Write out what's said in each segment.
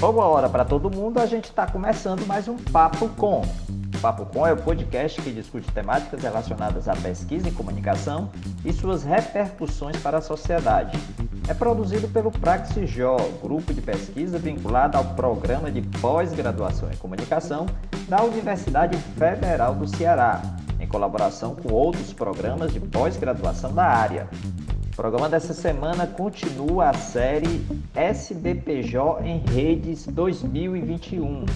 Boa hora para todo mundo, a gente está começando mais um Papo Com. O Papo Com é o podcast que discute temáticas relacionadas à pesquisa em comunicação e suas repercussões para a sociedade. É produzido pelo Praxijó, grupo de pesquisa vinculado ao programa de pós-graduação em comunicação da Universidade Federal do Ceará, em colaboração com outros programas de pós-graduação da área. O programa dessa semana continua a série SBPJ em Redes 2021,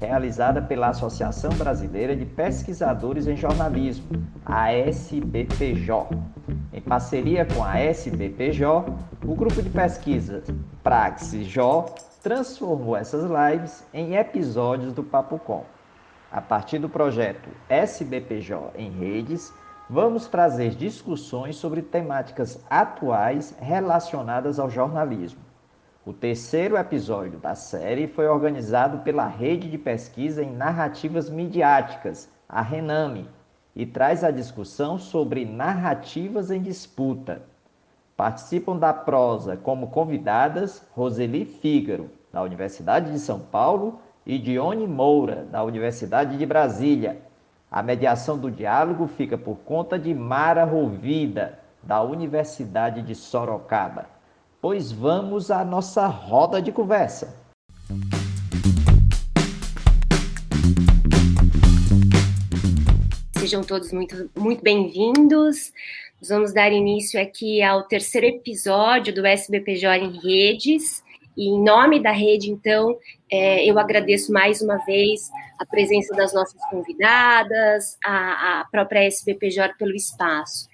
realizada pela Associação Brasileira de Pesquisadores em Jornalismo, a SBPJ. Em parceria com a SBPJ, o grupo de pesquisa Praxis-Jó transformou essas lives em episódios do Papo Com. A partir do projeto SBPJ em Redes, vamos trazer discussões sobre temáticas atuais relacionadas ao jornalismo. O terceiro episódio da série foi organizado pela Rede de Pesquisa em Narrativas Midiáticas, a Rename, e traz a discussão sobre narrativas em disputa. Participam da prosa como convidadas Roseli Fígaro, da Universidade de São Paulo, e Dione Moura, da Universidade de Brasília, a mediação do diálogo fica por conta de Mara Rovida, da Universidade de Sorocaba. Pois vamos à nossa roda de conversa. Sejam todos muito, muito bem-vindos. Nós vamos dar início aqui ao terceiro episódio do SBPJ em Redes. E em nome da rede, então, é, eu agradeço mais uma vez a presença das nossas convidadas, a, a própria SBPJ pelo espaço.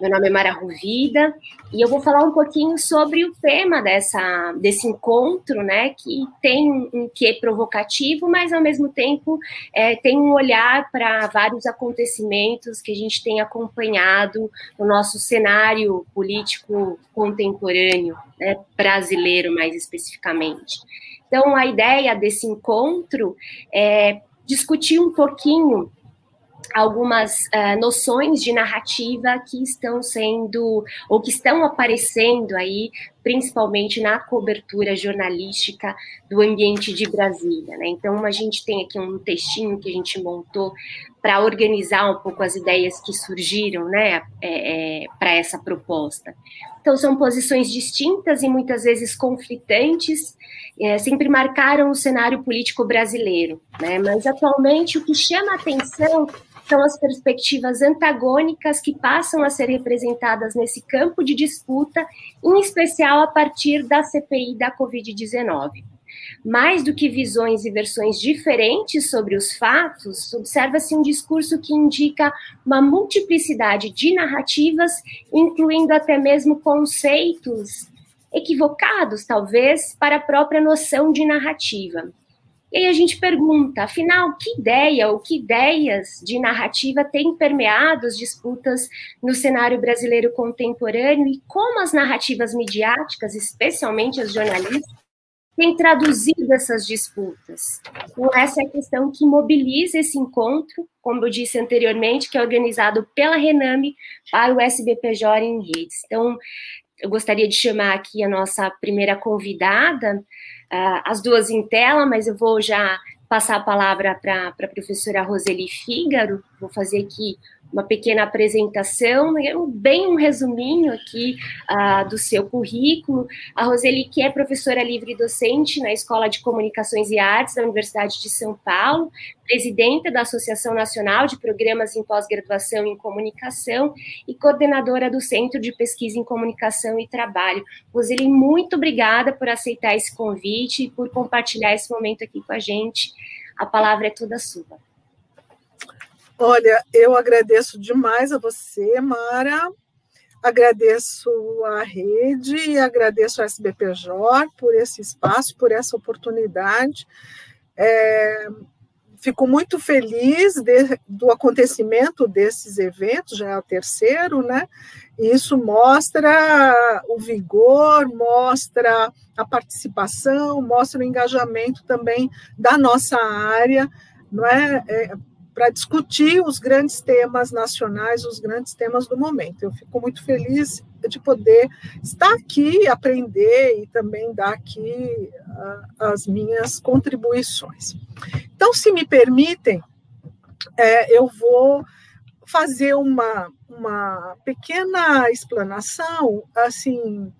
Meu nome é Mara Ruvida e eu vou falar um pouquinho sobre o tema dessa, desse encontro, né, que tem um quê provocativo, mas ao mesmo tempo é, tem um olhar para vários acontecimentos que a gente tem acompanhado no nosso cenário político contemporâneo, né, brasileiro mais especificamente. Então, a ideia desse encontro é discutir um pouquinho algumas uh, noções de narrativa que estão sendo ou que estão aparecendo aí, principalmente na cobertura jornalística do ambiente de Brasília. Né? Então, a gente tem aqui um textinho que a gente montou para organizar um pouco as ideias que surgiram né, é, é, para essa proposta. Então, são posições distintas e muitas vezes conflitantes, é, sempre marcaram o cenário político brasileiro, né? mas atualmente o que chama atenção são as perspectivas antagônicas que passam a ser representadas nesse campo de disputa, em especial a partir da CPI da Covid-19. Mais do que visões e versões diferentes sobre os fatos, observa-se um discurso que indica uma multiplicidade de narrativas, incluindo até mesmo conceitos equivocados, talvez, para a própria noção de narrativa. E aí a gente pergunta, afinal, que ideia ou que ideias de narrativa têm permeado as disputas no cenário brasileiro contemporâneo e como as narrativas midiáticas, especialmente as jornalistas, têm traduzido essas disputas? Então, essa é a questão que mobiliza esse encontro, como eu disse anteriormente, que é organizado pela Rename para o SBPJ em redes. Então, eu gostaria de chamar aqui a nossa primeira convidada, uh, as duas em tela, mas eu vou já passar a palavra para a professora Roseli Fígaro, vou fazer aqui uma pequena apresentação, né, bem um resuminho aqui uh, do seu currículo. A Roseli, que é professora livre docente na Escola de Comunicações e Artes da Universidade de São Paulo, presidenta da Associação Nacional de Programas em Pós-Graduação em Comunicação e coordenadora do Centro de Pesquisa em Comunicação e Trabalho. Roseli, muito obrigada por aceitar esse convite e por compartilhar esse momento aqui com a gente. A palavra é toda sua. Olha, eu agradeço demais a você, Mara. Agradeço a rede e agradeço ao SBPJ por esse espaço, por essa oportunidade. É, fico muito feliz de, do acontecimento desses eventos, já é o terceiro, né? E isso mostra o vigor, mostra a participação, mostra o engajamento também da nossa área, não é? é para discutir os grandes temas nacionais, os grandes temas do momento. Eu fico muito feliz de poder estar aqui, aprender e também dar aqui uh, as minhas contribuições. Então, se me permitem, é, eu vou fazer uma, uma pequena explanação, assim,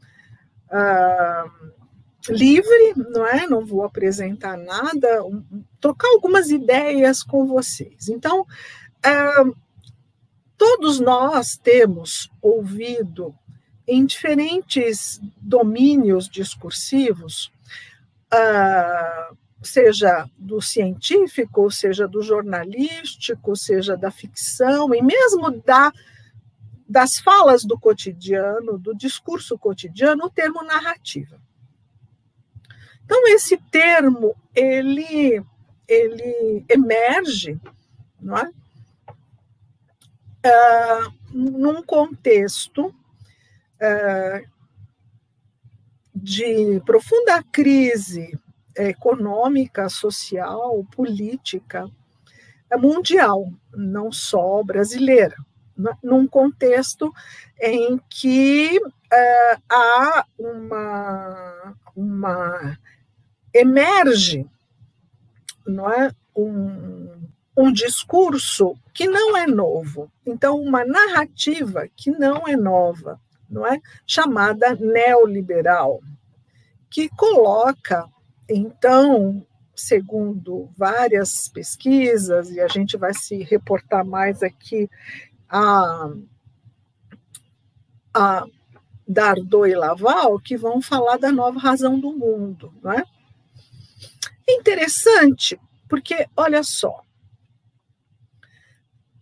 uh, livre, não é? Não vou apresentar nada, um, trocar algumas ideias com vocês. Então, uh, todos nós temos ouvido em diferentes domínios discursivos, uh, seja do científico, seja do jornalístico, seja da ficção, e mesmo da, das falas do cotidiano, do discurso cotidiano, o termo narrativa. Então, esse termo, ele, ele emerge não é? Uh, num contexto uh, de profunda crise econômica, social, política mundial, não só brasileira, né? num contexto em que uh, há uma, uma emerge não é, um, um discurso que não é novo, então uma narrativa que não é nova, não é chamada neoliberal, que coloca então, segundo várias pesquisas e a gente vai se reportar mais aqui a, a Dardot e Laval, que vão falar da nova razão do mundo, não é? Interessante, porque, olha só,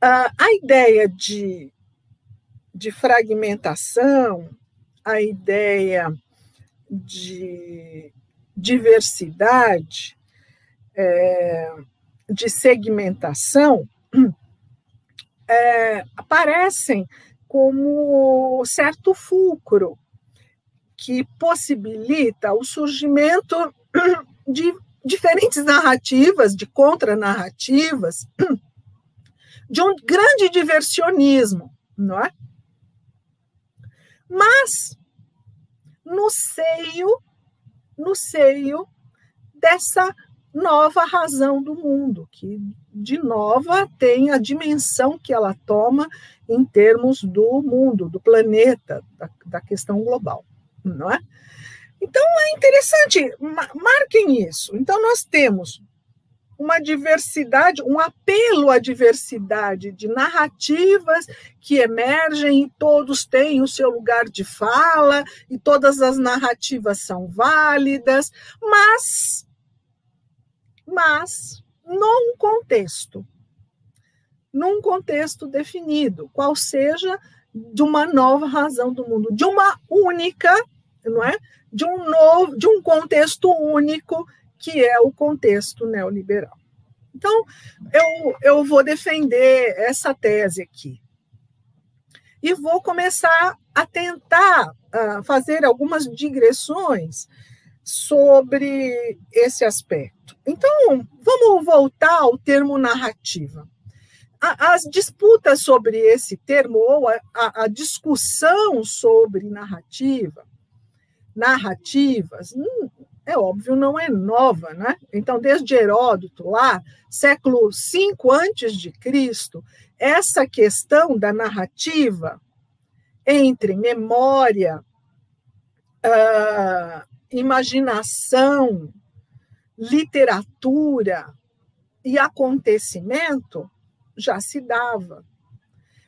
a, a ideia de, de fragmentação, a ideia de diversidade, é, de segmentação, é, aparecem como certo fulcro que possibilita o surgimento de diferentes narrativas, de contranarrativas, de um grande diversionismo, não é? Mas no seio, no seio dessa nova razão do mundo, que de nova tem a dimensão que ela toma em termos do mundo, do planeta, da, da questão global, não é? Então é interessante, marquem isso. Então nós temos uma diversidade, um apelo à diversidade de narrativas que emergem e todos têm o seu lugar de fala e todas as narrativas são válidas, mas mas num contexto num contexto definido, qual seja de uma nova razão do mundo, de uma única, não é? de um novo, de um contexto único que é o contexto neoliberal. Então, eu, eu vou defender essa tese aqui. E vou começar a tentar uh, fazer algumas digressões sobre esse aspecto. Então, vamos voltar ao termo narrativa. As disputas sobre esse termo, ou a, a, a discussão sobre narrativa, narrativas, hum, é óbvio, não é nova, né? Então, desde Heródoto, lá, século V antes de Cristo, essa questão da narrativa entre memória, uh, imaginação, literatura e acontecimento já se dava.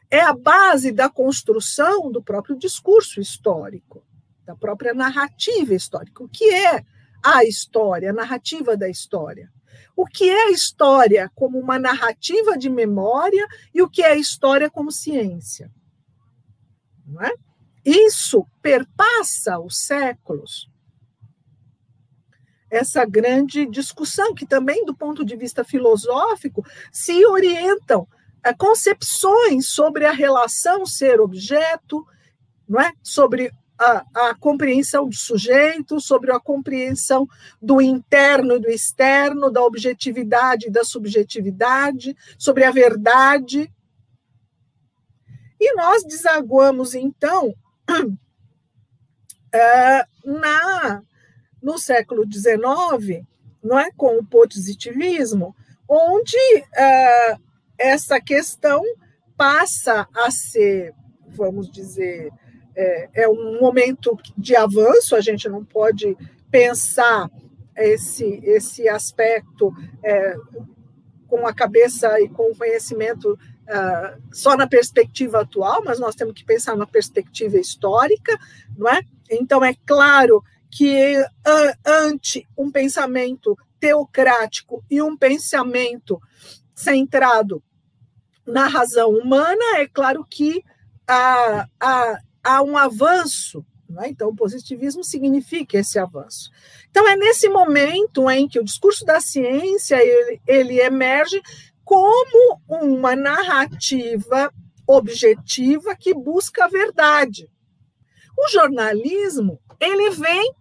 É a base da construção do próprio discurso histórico da própria narrativa histórica. O que é a história, a narrativa da história? O que é a história como uma narrativa de memória e o que é a história como ciência? Não é? Isso perpassa os séculos. Essa grande discussão, que também, do ponto de vista filosófico, se orientam a concepções sobre a relação ser-objeto, não é? sobre a, a, compreensão do sujeito, sobre a compreensão do interno e do externo, da objetividade e da subjetividade, sobre a verdade. E nós desaguamos, então, é, na, no século XIX, não é, com o positivismo, onde é, essa questão passa a ser, vamos dizer, é, é, um momento de avanço, a gente não pode pensar esse, esse aspecto é, com a cabeça e com o conhecimento uh, só na perspectiva atual, mas nós temos que pensar na perspectiva histórica, não é? Então, é claro que uh, ante um pensamento teocrático e um pensamento centrado na razão humana, é claro que há, há, há um avanço. É? Então, o positivismo significa esse avanço. Então, é nesse momento em que o discurso da ciência ele, ele emerge como uma narrativa objetiva que busca a verdade. O jornalismo ele vem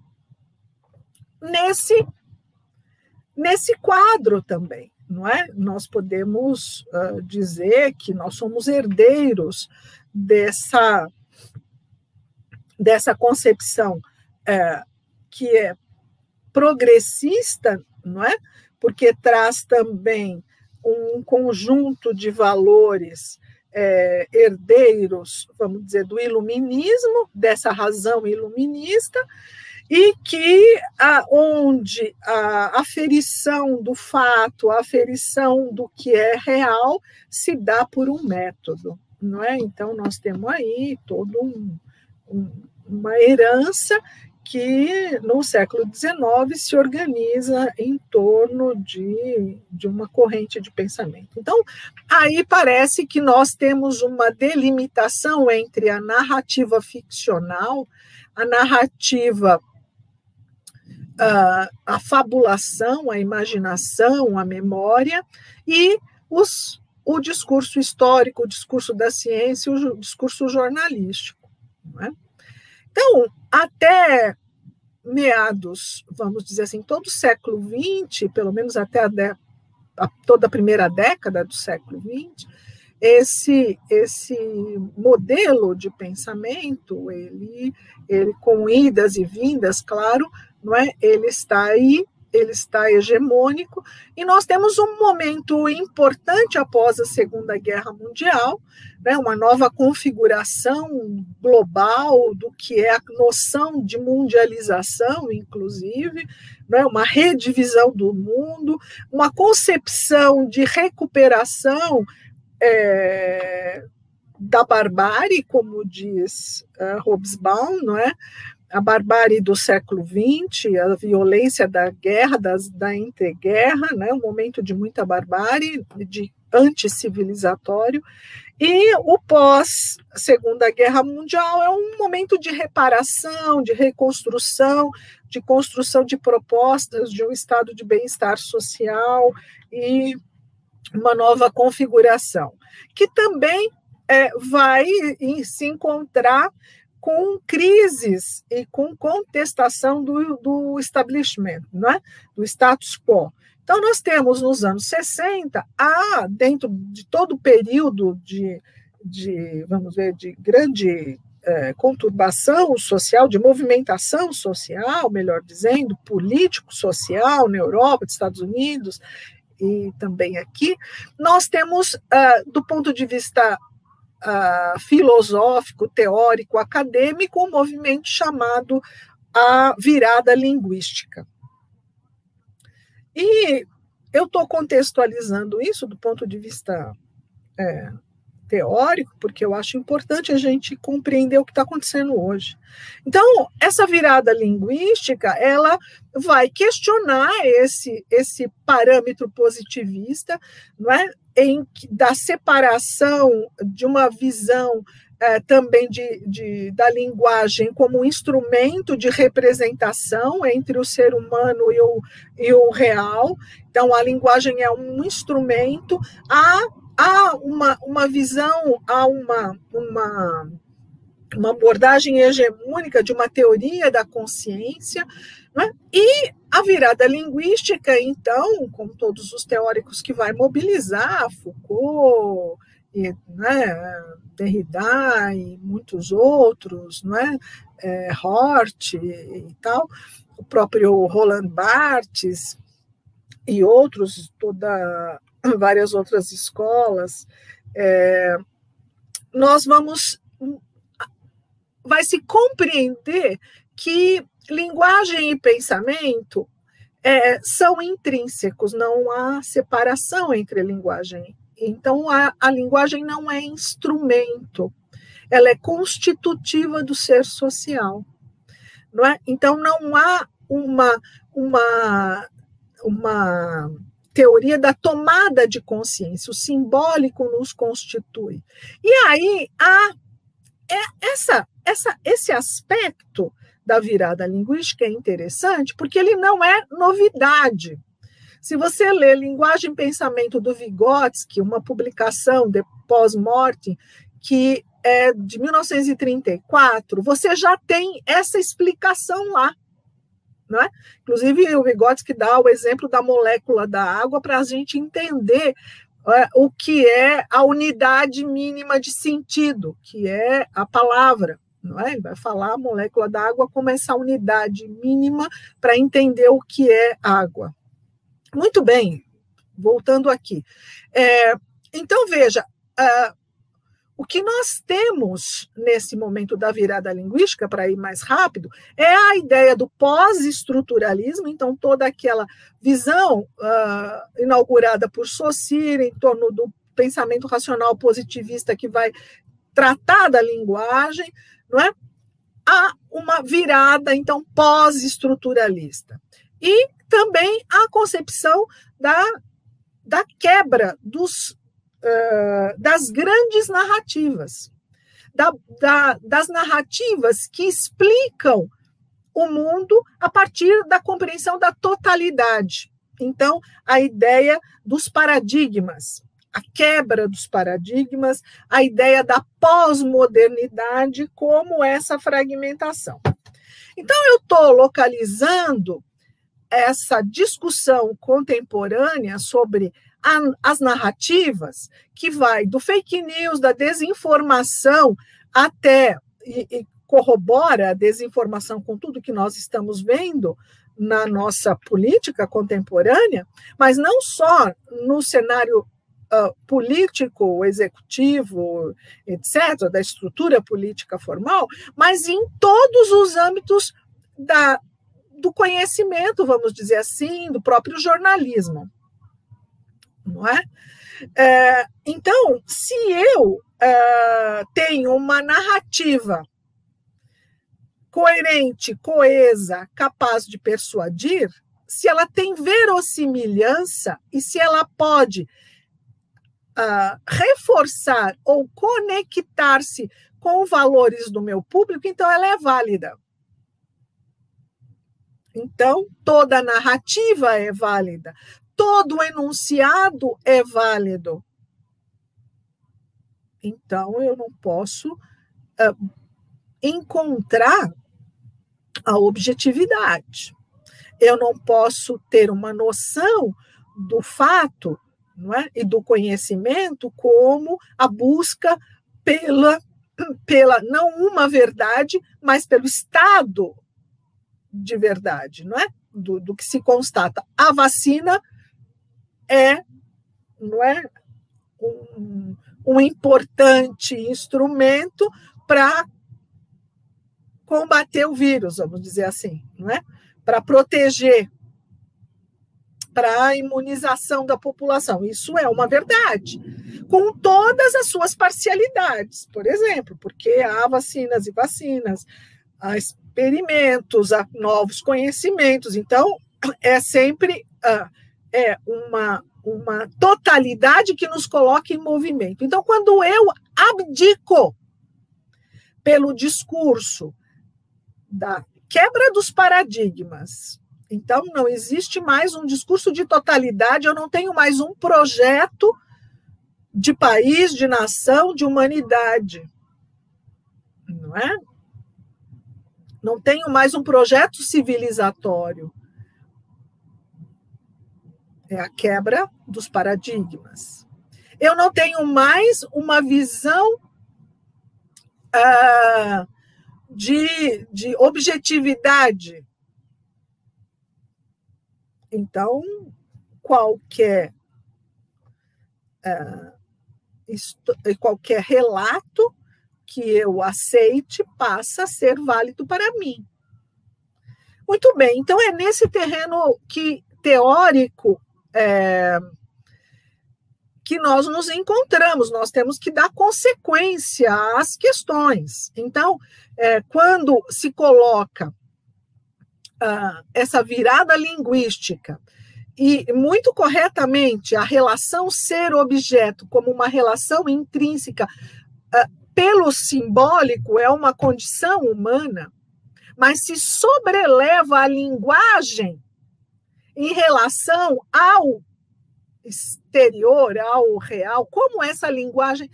nesse nesse quadro também, não é? Nós podemos uh, dizer que nós somos herdeiros dessa dessa concepção uh, que é progressista, não é? Porque traz também um conjunto de valores é, herdeiros, vamos dizer, do iluminismo, dessa razão iluminista, e que a, onde a aferição do fato, a aferição do que é real, se dá por um método, não é? Então nós temos aí todo um, uma herança que no século XIX se organiza em torno de, de uma corrente de pensamento. Então, aí parece que nós temos uma delimitação entre a narrativa ficcional, a narrativa a, a fabulação, a imaginação, a memória e os, o discurso histórico, o discurso da ciência, o discurso jornalístico. É? Então, até meados, vamos dizer assim, todo o século XX, pelo menos até a, de, a toda a primeira década do século XX, esse esse modelo de pensamento, ele, ele com idas e vindas, claro, não é? Ele está aí, ele está hegemônico, e nós temos um momento importante após a Segunda Guerra Mundial, né, uma nova configuração global do que é a noção de mundialização, inclusive, né, uma redivisão do mundo, uma concepção de recuperação é, da barbárie, como diz uh, Hobsbawm, não é? a barbárie do século XX, a violência da guerra, das, da entreguerra, né, um momento de muita barbárie, de anticivilizatório, e o pós Segunda Guerra Mundial é um momento de reparação, de reconstrução, de construção de propostas de um estado de bem-estar social e uma nova configuração, que também é, vai se encontrar com crises e com contestação do, do establishment, é? do status quo. Então, nós temos nos anos 60, há, dentro de todo o período de, de vamos ver, de grande é, conturbação social, de movimentação social, melhor dizendo, político-social na Europa, nos Estados Unidos e também aqui, nós temos, uh, do ponto de vista uh, filosófico, teórico, acadêmico, um movimento chamado a virada linguística. E eu estou contextualizando isso do ponto de vista é, teórico, porque eu acho importante a gente compreender o que está acontecendo hoje. Então, essa virada linguística, ela vai questionar esse, esse parâmetro positivista, não é? Em, da separação de uma visão é, também de, de, da linguagem como um instrumento de representação entre o ser humano e o, e o real. Então, a linguagem é um instrumento, a há uma, uma visão, há uma, uma, uma abordagem hegemônica de uma teoria da consciência, né? e a virada linguística, então, com todos os teóricos que vai mobilizar, Foucault né, Derrida e muitos outros, né, é, Hort e, tal, o próprio Roland Barthes e outros, toda, várias outras escolas, é, nós vamos vai se compreender que linguagem e pensamento é, são intrínsecos, não há separação entre linguagem. Então, a, a linguagem não é instrumento, ela é constitutiva do ser social. Não é? Então, não há uma, uma, uma teoria da tomada de consciência, o simbólico nos constitui. E aí há é, essa, essa, esse aspecto da virada linguística é interessante porque ele não é novidade. Se você lê Linguagem e Pensamento do Vygotsky, uma publicação de pós-morte que é de 1934, você já tem essa explicação lá. Não é? Inclusive, o Vygotsky dá o exemplo da molécula da água para a gente entender é, o que é a unidade mínima de sentido, que é a palavra não é? Ele vai falar a molécula da água como essa unidade mínima para entender o que é água. Muito bem, voltando aqui. É, então, veja, uh, o que nós temos nesse momento da virada linguística, para ir mais rápido, é a ideia do pós-estruturalismo, então, toda aquela visão uh, inaugurada por Saussure em torno do pensamento racional positivista que vai tratar da linguagem, não é? Há uma virada, então, pós-estruturalista. E também a concepção da, da quebra dos, uh, das grandes narrativas, da, da, das narrativas que explicam o mundo a partir da compreensão da totalidade. Então, a ideia dos paradigmas, a quebra dos paradigmas, a ideia da pós-modernidade como essa fragmentação. Então, eu estou localizando essa discussão contemporânea sobre a, as narrativas, que vai do fake news, da desinformação, até e, e corrobora a desinformação com tudo que nós estamos vendo na nossa política contemporânea, mas não só no cenário uh, político, executivo, etc., da estrutura política formal, mas em todos os âmbitos da, do conhecimento, vamos dizer assim, do próprio jornalismo. Não é? é então, se eu é, tenho uma narrativa coerente, coesa, capaz de persuadir, se ela tem verossimilhança e se ela pode uh, reforçar ou conectar-se com valores do meu público, então ela é válida. Então, toda narrativa é válida, todo enunciado é válido. Então, eu não posso uh, encontrar a objetividade. Eu não posso ter uma noção do fato não é? e do conhecimento como a busca pela, pela não uma verdade, mas pelo estado de verdade, não é? Do, do que se constata. A vacina é, não é, um, um importante instrumento para combater o vírus, vamos dizer assim, não é? Para proteger para a imunização da população. Isso é uma verdade, com todas as suas parcialidades, por exemplo, porque há vacinas e vacinas, há experimentos, há novos conhecimentos. Então, é sempre uh, é uma, uma totalidade que nos coloca em movimento. Então, quando eu abdico pelo discurso da quebra dos paradigmas, então, não existe mais um discurso de totalidade, eu não tenho mais um projeto de país, de nação, de humanidade. Não é? Não tenho mais um projeto civilizatório. É a quebra dos paradigmas. eu não tenho mais uma visão ah, de, de objetividade. Então, qualquer ah, qualquer relato que eu aceite passa a ser válido para mim. Muito bem, então é nesse terreno que teórico é, que nós nos encontramos, nós temos que dar consequência às questões. Então, é, quando se coloca ah, essa virada linguística e muito corretamente a relação ser-objeto como uma relação intrínseca uh, pelo simbólico é uma condição humana, mas se sobreleva a linguagem em relação ao exterior, ao real, como essa linguagem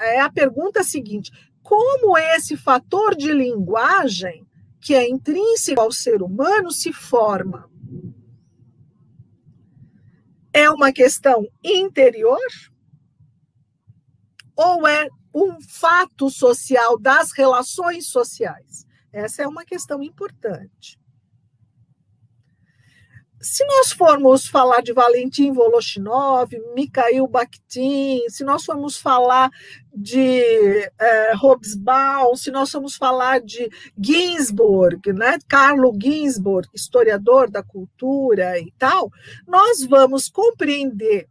é a pergunta seguinte: como esse fator de linguagem que é intrínseco ao ser humano se forma? É uma questão interior? Ou é um fato social das relações sociais? Essa é uma questão importante. Se nós formos falar de Valentim Voloshinov, Mikhail Bakhtin, se nós formos falar de é, Hobsbawm, se nós formos falar de Ginsburg, né, Carlo Ginsburg, historiador da cultura e tal, nós vamos compreender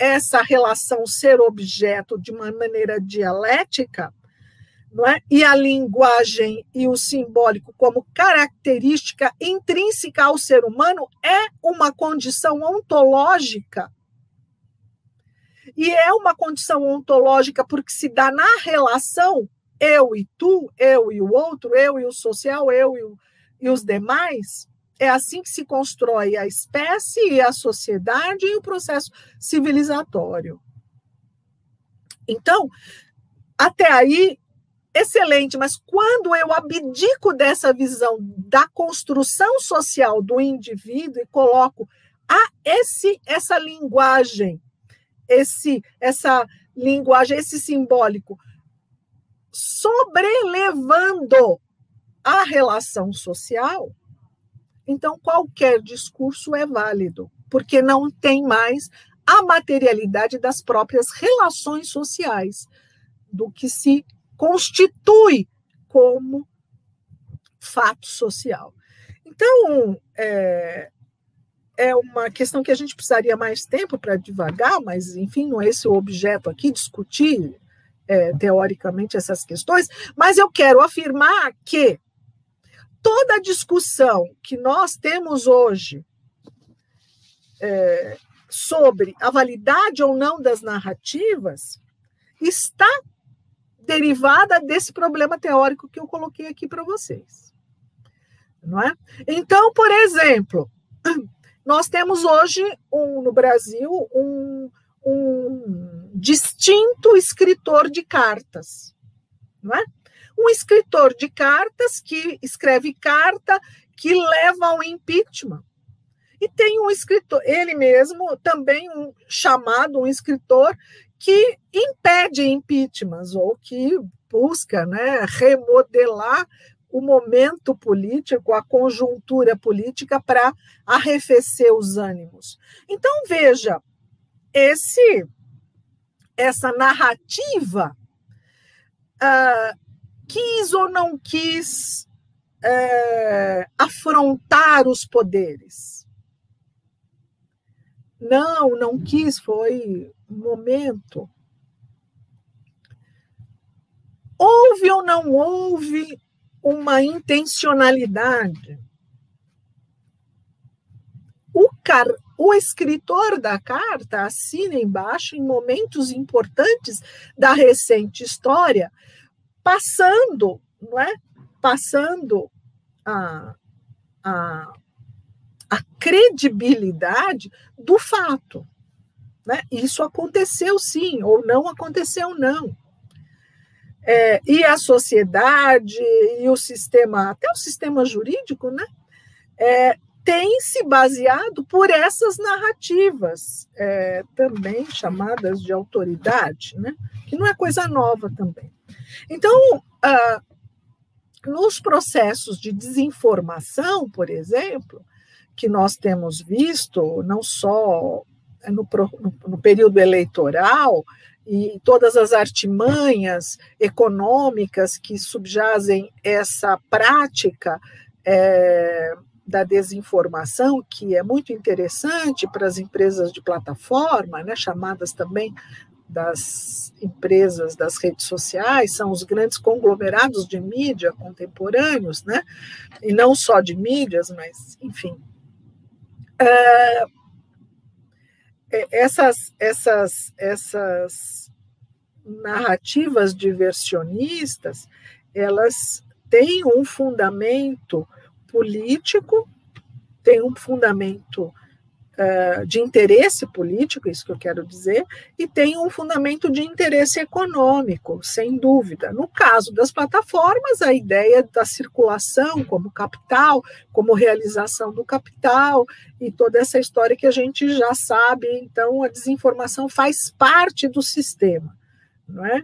essa relação ser-objeto de uma maneira dialética não é? e a linguagem e o simbólico como característica intrínseca ao ser humano é uma condição ontológica. E é uma condição ontológica porque se dá na relação eu e tu, eu e o outro, eu e o social, eu e, o, e os demais. É assim que se constrói a espécie e a sociedade e o processo civilizatório. Então, até aí excelente, mas quando eu abdico dessa visão da construção social do indivíduo e coloco a esse essa linguagem, esse essa linguagem, esse simbólico sobrelevando a relação social, então qualquer discurso é válido, porque não tem mais a materialidade das próprias relações sociais, do que se constitui como fato social. Então, é, é uma questão que a gente precisaria mais tempo para devagar, mas, enfim, não é esse o objeto aqui, discutir é, teoricamente essas questões, mas eu quero afirmar que toda a discussão que nós temos hoje é, sobre a validade ou não das narrativas está derivada desse problema teórico que eu coloquei aqui para vocês. Não é? Então, por exemplo, nós temos hoje um, no Brasil um, um distinto escritor de cartas, não é? Um escritor de cartas que escreve carta que leva ao impeachment. E tem um escritor, ele mesmo, também um chamado um escritor que impede impeachments ou que busca né, remodelar o momento político, a conjuntura política para arrefecer os ânimos. Então veja, esse essa narrativa uh, quis ou não quis uh, afrontar os poderes. Não, não quis, foi momento. Houve ou não houve uma intencionalidade? O, car o escritor da carta assina embaixo em momentos importantes da recente história, passando, não é? Passando a, a, a credibilidade do fato. Né? Isso aconteceu sim, ou não aconteceu não. É, e a sociedade e o sistema, até o sistema jurídico, né, é, tem se baseado por essas narrativas, é, também chamadas de autoridade, né? que não é coisa nova também. Então, ah, nos processos de desinformação, por exemplo, que nós temos visto, não só no, no, no período eleitoral, e todas as artimanhas econômicas que subjazem essa prática é, da desinformação, que é muito interessante para as empresas de plataforma, né, chamadas também das empresas das redes sociais, são os grandes conglomerados de mídia contemporâneos, né? e não só de mídias, mas, enfim. É, é essas, essas, essas narrativas diversionistas, elas têm um fundamento político, têm um fundamento uh, de interesse político, isso que eu quero dizer, e tem um fundamento de interesse econômico, sem dúvida. No caso das plataformas, a ideia da circulação como capital, como realização do capital, e toda essa história que a gente já sabe, então a desinformação faz parte do sistema, não é?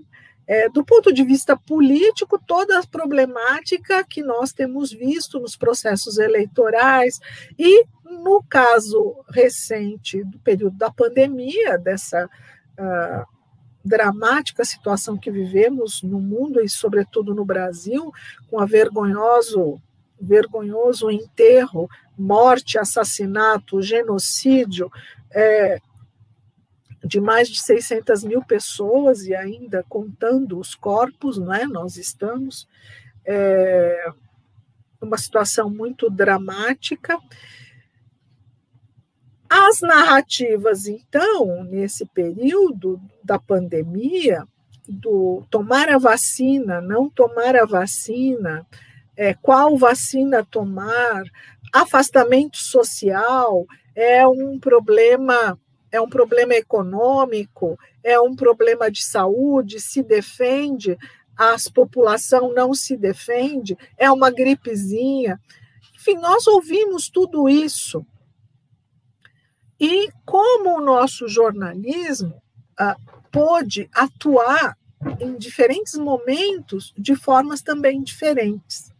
É, do ponto de vista político, toda a problemática que nós temos visto nos processos eleitorais e no caso recente do período da pandemia, dessa uh, dramática situação que vivemos no mundo e, sobretudo, no Brasil, com a vergonhoso, vergonhoso enterro, morte, assassinato, genocídio, é, de mais de 600 mil pessoas e ainda contando os corpos, não é? Nós estamos é, uma situação muito dramática. As narrativas, então, nesse período da pandemia, do tomar a vacina, não tomar a vacina, é, qual vacina tomar, afastamento social, é um problema é um problema econômico, é um problema de saúde, se defende, a população não se defende, é uma gripezinha. Enfim, nós ouvimos tudo isso. E como o nosso jornalismo ah, pôde atuar em diferentes momentos de formas também diferentes.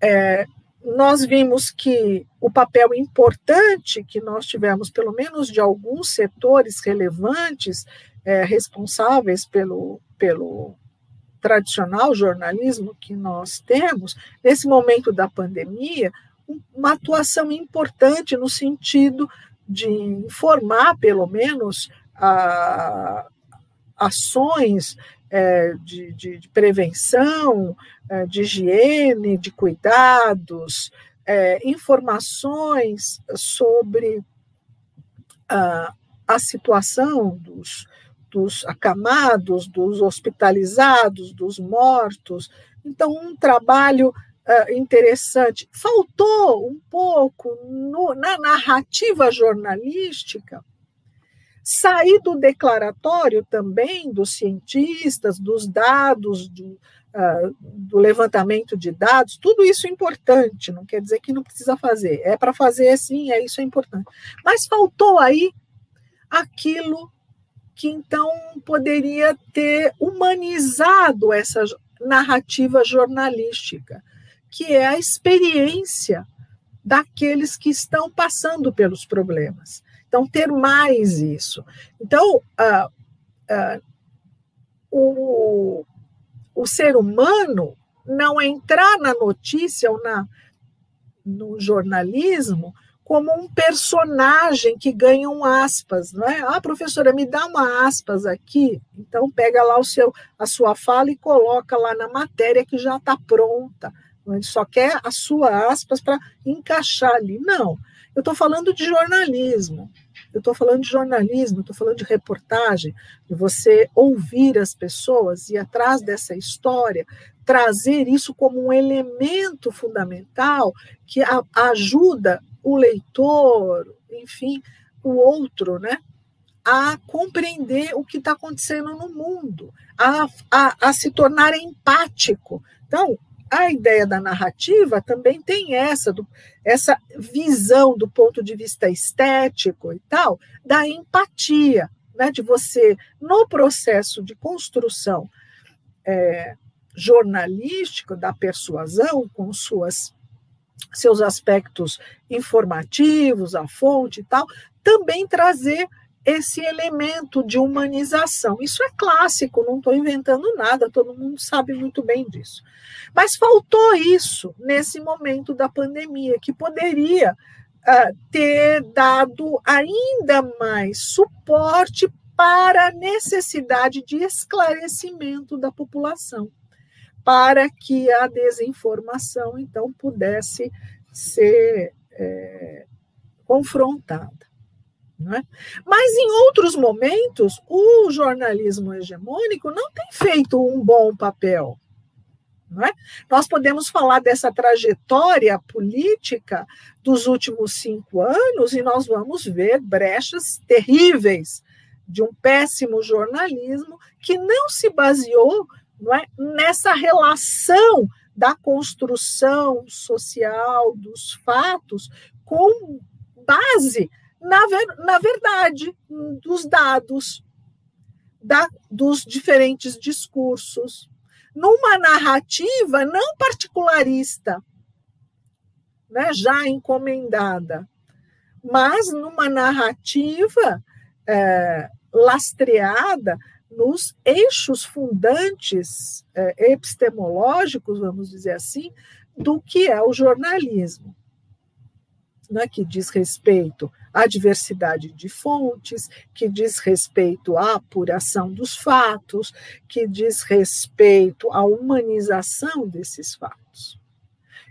É, nós vimos que o papel importante que nós tivemos, pelo menos de alguns setores relevantes, é, responsáveis pelo, pelo tradicional jornalismo que nós temos, nesse momento da pandemia, uma atuação importante no sentido de informar, pelo menos, a, ações é, de, de, de, prevenção, é, de higiene, de cuidados, é, informações sobre a, a situação dos, dos acamados, dos hospitalizados, dos mortos. Então, um trabalho uh, interessante. Faltou um pouco no, na narrativa jornalística sair do declaratório também dos cientistas, dos dados, do, uh, do levantamento de dados, tudo isso é importante, não quer dizer que não precisa fazer, é para fazer sim, é isso é importante. Mas faltou aí aquilo que então poderia ter humanizado essa narrativa jornalística, que é a experiência daqueles que estão passando pelos problemas. Então, ter mais isso. Então, uh, uh, o, o ser humano não entrar na notícia ou na, no jornalismo como um personagem que ganha um aspas, não é? Ah, professora, me dá uma aspas aqui. Então pega lá o seu a sua fala e coloca lá na matéria que já está pronta. Ele só quer a sua aspas para encaixar ali. Não. Eu estou falando de jornalismo. Eu estou falando de jornalismo, estou falando de reportagem, de você ouvir as pessoas e atrás dessa história trazer isso como um elemento fundamental que a, ajuda o leitor, enfim, o outro, né, a compreender o que está acontecendo no mundo, a, a, a se tornar empático. Então, a ideia da narrativa também tem essa, do, essa visão do ponto de vista estético e tal, da empatia, né, de você, no processo de construção é, jornalístico da persuasão, com suas seus aspectos informativos, a fonte e tal, também trazer esse elemento de humanização. Isso é clássico, não estou inventando nada, todo mundo sabe muito bem disso. Mas faltou isso nesse momento da pandemia, que poderia uh, ter dado ainda mais suporte para a necessidade de esclarecimento da população, para que a desinformação, então, pudesse ser é, confrontada. É? Mas em outros momentos, o jornalismo hegemônico não tem feito um bom papel. É? Nós podemos falar dessa trajetória política dos últimos cinco anos e nós vamos ver brechas terríveis de um péssimo jornalismo que não se baseou não é, nessa relação da construção social dos fatos com base na, ver, na verdade dos dados, da, dos diferentes discursos, numa narrativa não particularista, né, já encomendada, mas numa narrativa é, lastreada nos eixos fundantes é, epistemológicos, vamos dizer assim, do que é o jornalismo né, que diz respeito à diversidade de fontes, que diz respeito à apuração dos fatos, que diz respeito à humanização desses fatos.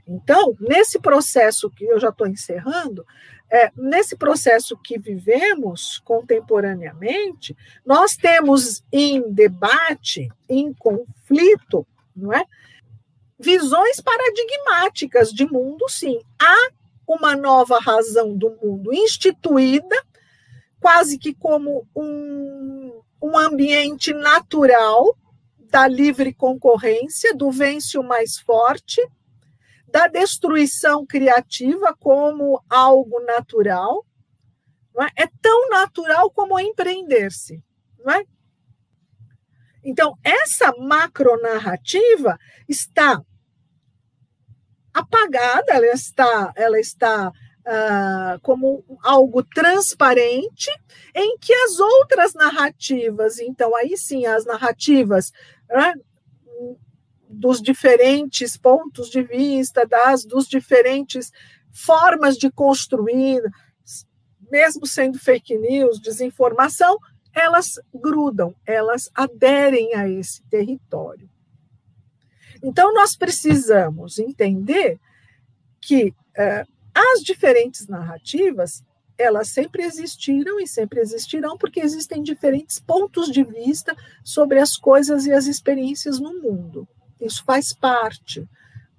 Então, nesse processo que eu já estou encerrando, é, nesse processo que vivemos contemporaneamente, nós temos em debate, em conflito, não é? Visões paradigmáticas de mundo, sim. Há uma nova razão do mundo instituída, quase que como um, um ambiente natural da livre concorrência, do vence o mais forte, da destruição criativa como algo natural. É? é? tão natural como empreender-se. É? Então, essa macronarrativa está apagada, ela está, ela está uh, como algo transparente, em que as outras narrativas, então aí sim, as narrativas né, dos diferentes pontos de vista, das dos diferentes formas de construir, mesmo sendo fake news, desinformação, elas grudam, elas aderem a esse território. Então, nós precisamos entender que é, as diferentes narrativas elas sempre existiram e sempre existirão, porque existem diferentes pontos de vista sobre as coisas e as experiências no mundo. Isso faz parte,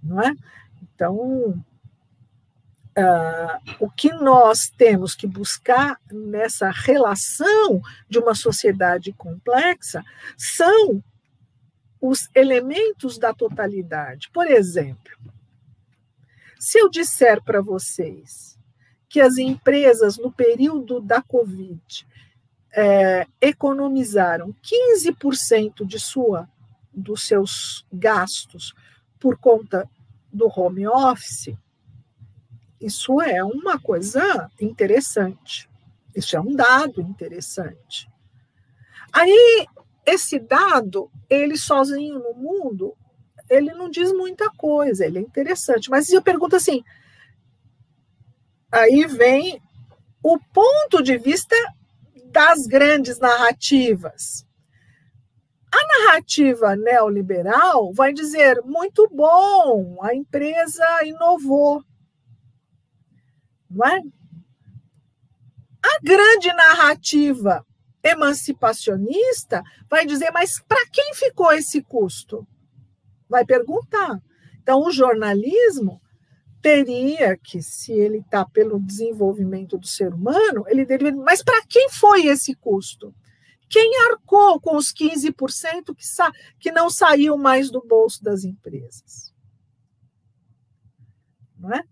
não é? Então, uh, o que nós temos que buscar nessa relação de uma sociedade complexa são os elementos da totalidade. Por exemplo, se eu disser para vocês que as empresas, no período da Covid, é, economizaram 15% de sua, dos seus gastos por conta do home office, isso é uma coisa interessante. Isso é um dado interessante. Aí esse dado, ele sozinho no mundo, ele não diz muita coisa, ele é interessante. Mas eu pergunto assim, aí vem o ponto de vista das grandes narrativas. A narrativa neoliberal vai dizer muito bom, a empresa inovou, não é? A grande narrativa emancipacionista vai dizer, mas para quem ficou esse custo? Vai perguntar. Então, o jornalismo teria que, se ele está pelo desenvolvimento do ser humano, ele deveria. Mas para quem foi esse custo? Quem arcou com os 15% que, sa, que não saiu mais do bolso das empresas? não é?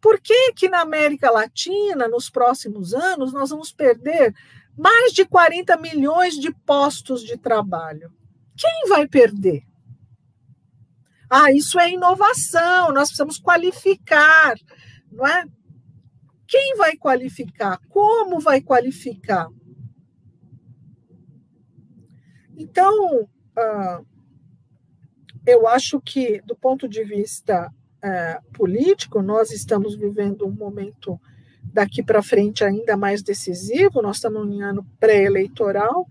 Por que, que na América Latina, nos próximos anos, nós vamos perder mais de 40 milhões de postos de trabalho? Quem vai perder? Ah, isso é inovação, nós precisamos qualificar, não é? Quem vai qualificar? Como vai qualificar? Então, uh, eu acho que, do ponto de vista uh, político, nós estamos vivendo um momento daqui para frente ainda mais decisivo, nós estamos em ano pré-eleitoral,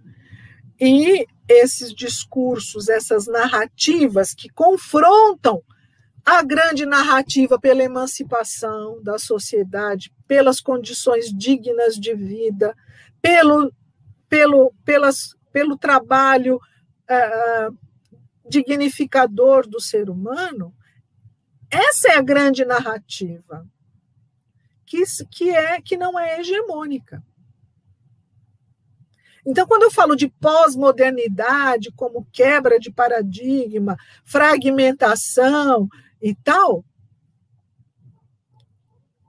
e esses discursos, essas narrativas que confrontam a grande narrativa pela emancipação da sociedade, pelas condições dignas de vida, pelo, pelo, pelas, pelo trabalho uh, dignificador do ser humano, essa é a grande narrativa que, que é que não é hegemônica. Então, quando eu falo de pós-modernidade, como quebra de paradigma, fragmentação e tal,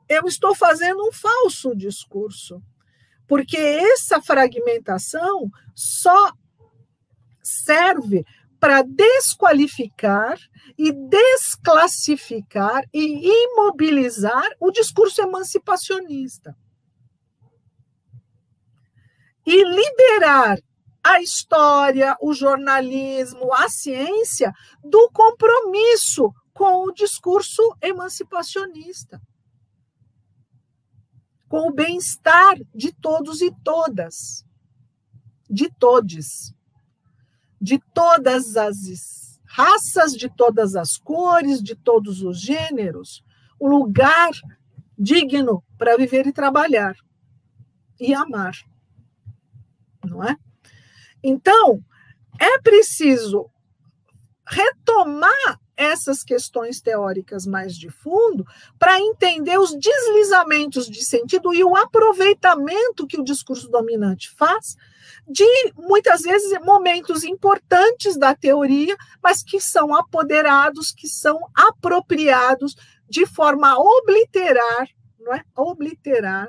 eu estou fazendo um falso discurso, porque essa fragmentação só serve para desqualificar e desclassificar e imobilizar o discurso emancipacionista. E liberar a história, o jornalismo, a ciência do compromisso com o discurso emancipacionista, com o bem-estar de todos e todas, de todes, de todas as raças, de todas as cores, de todos os gêneros, um lugar digno para viver e trabalhar e amar não é? Então, é preciso retomar essas questões teóricas mais de fundo para entender os deslizamentos de sentido e o aproveitamento que o discurso dominante faz de muitas vezes momentos importantes da teoria, mas que são apoderados, que são apropriados de forma a obliterar, não é? Obliterar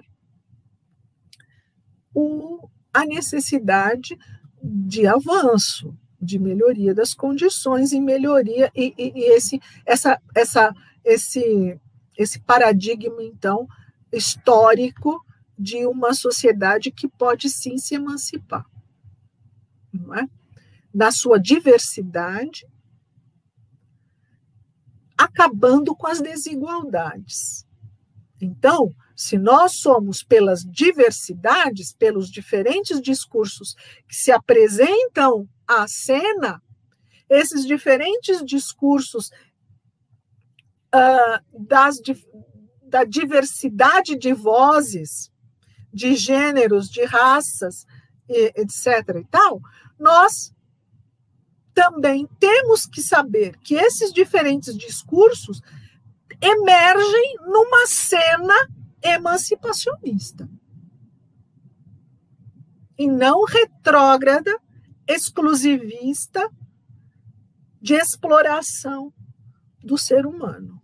o a necessidade de avanço, de melhoria das condições e melhoria e, e, e, esse essa essa esse esse paradigma então histórico de uma sociedade que pode sim se emancipar, não é? Na sua diversidade, acabando com as desigualdades. Então, se nós somos pelas diversidades, pelos diferentes discursos que se apresentam à cena, esses diferentes discursos uh, das, da diversidade de vozes, de gêneros, de raças, etc. e tal, nós também temos que saber que esses diferentes discursos emergem numa cena emancipacionista e não retrógrada, exclusivista de exploração do ser humano,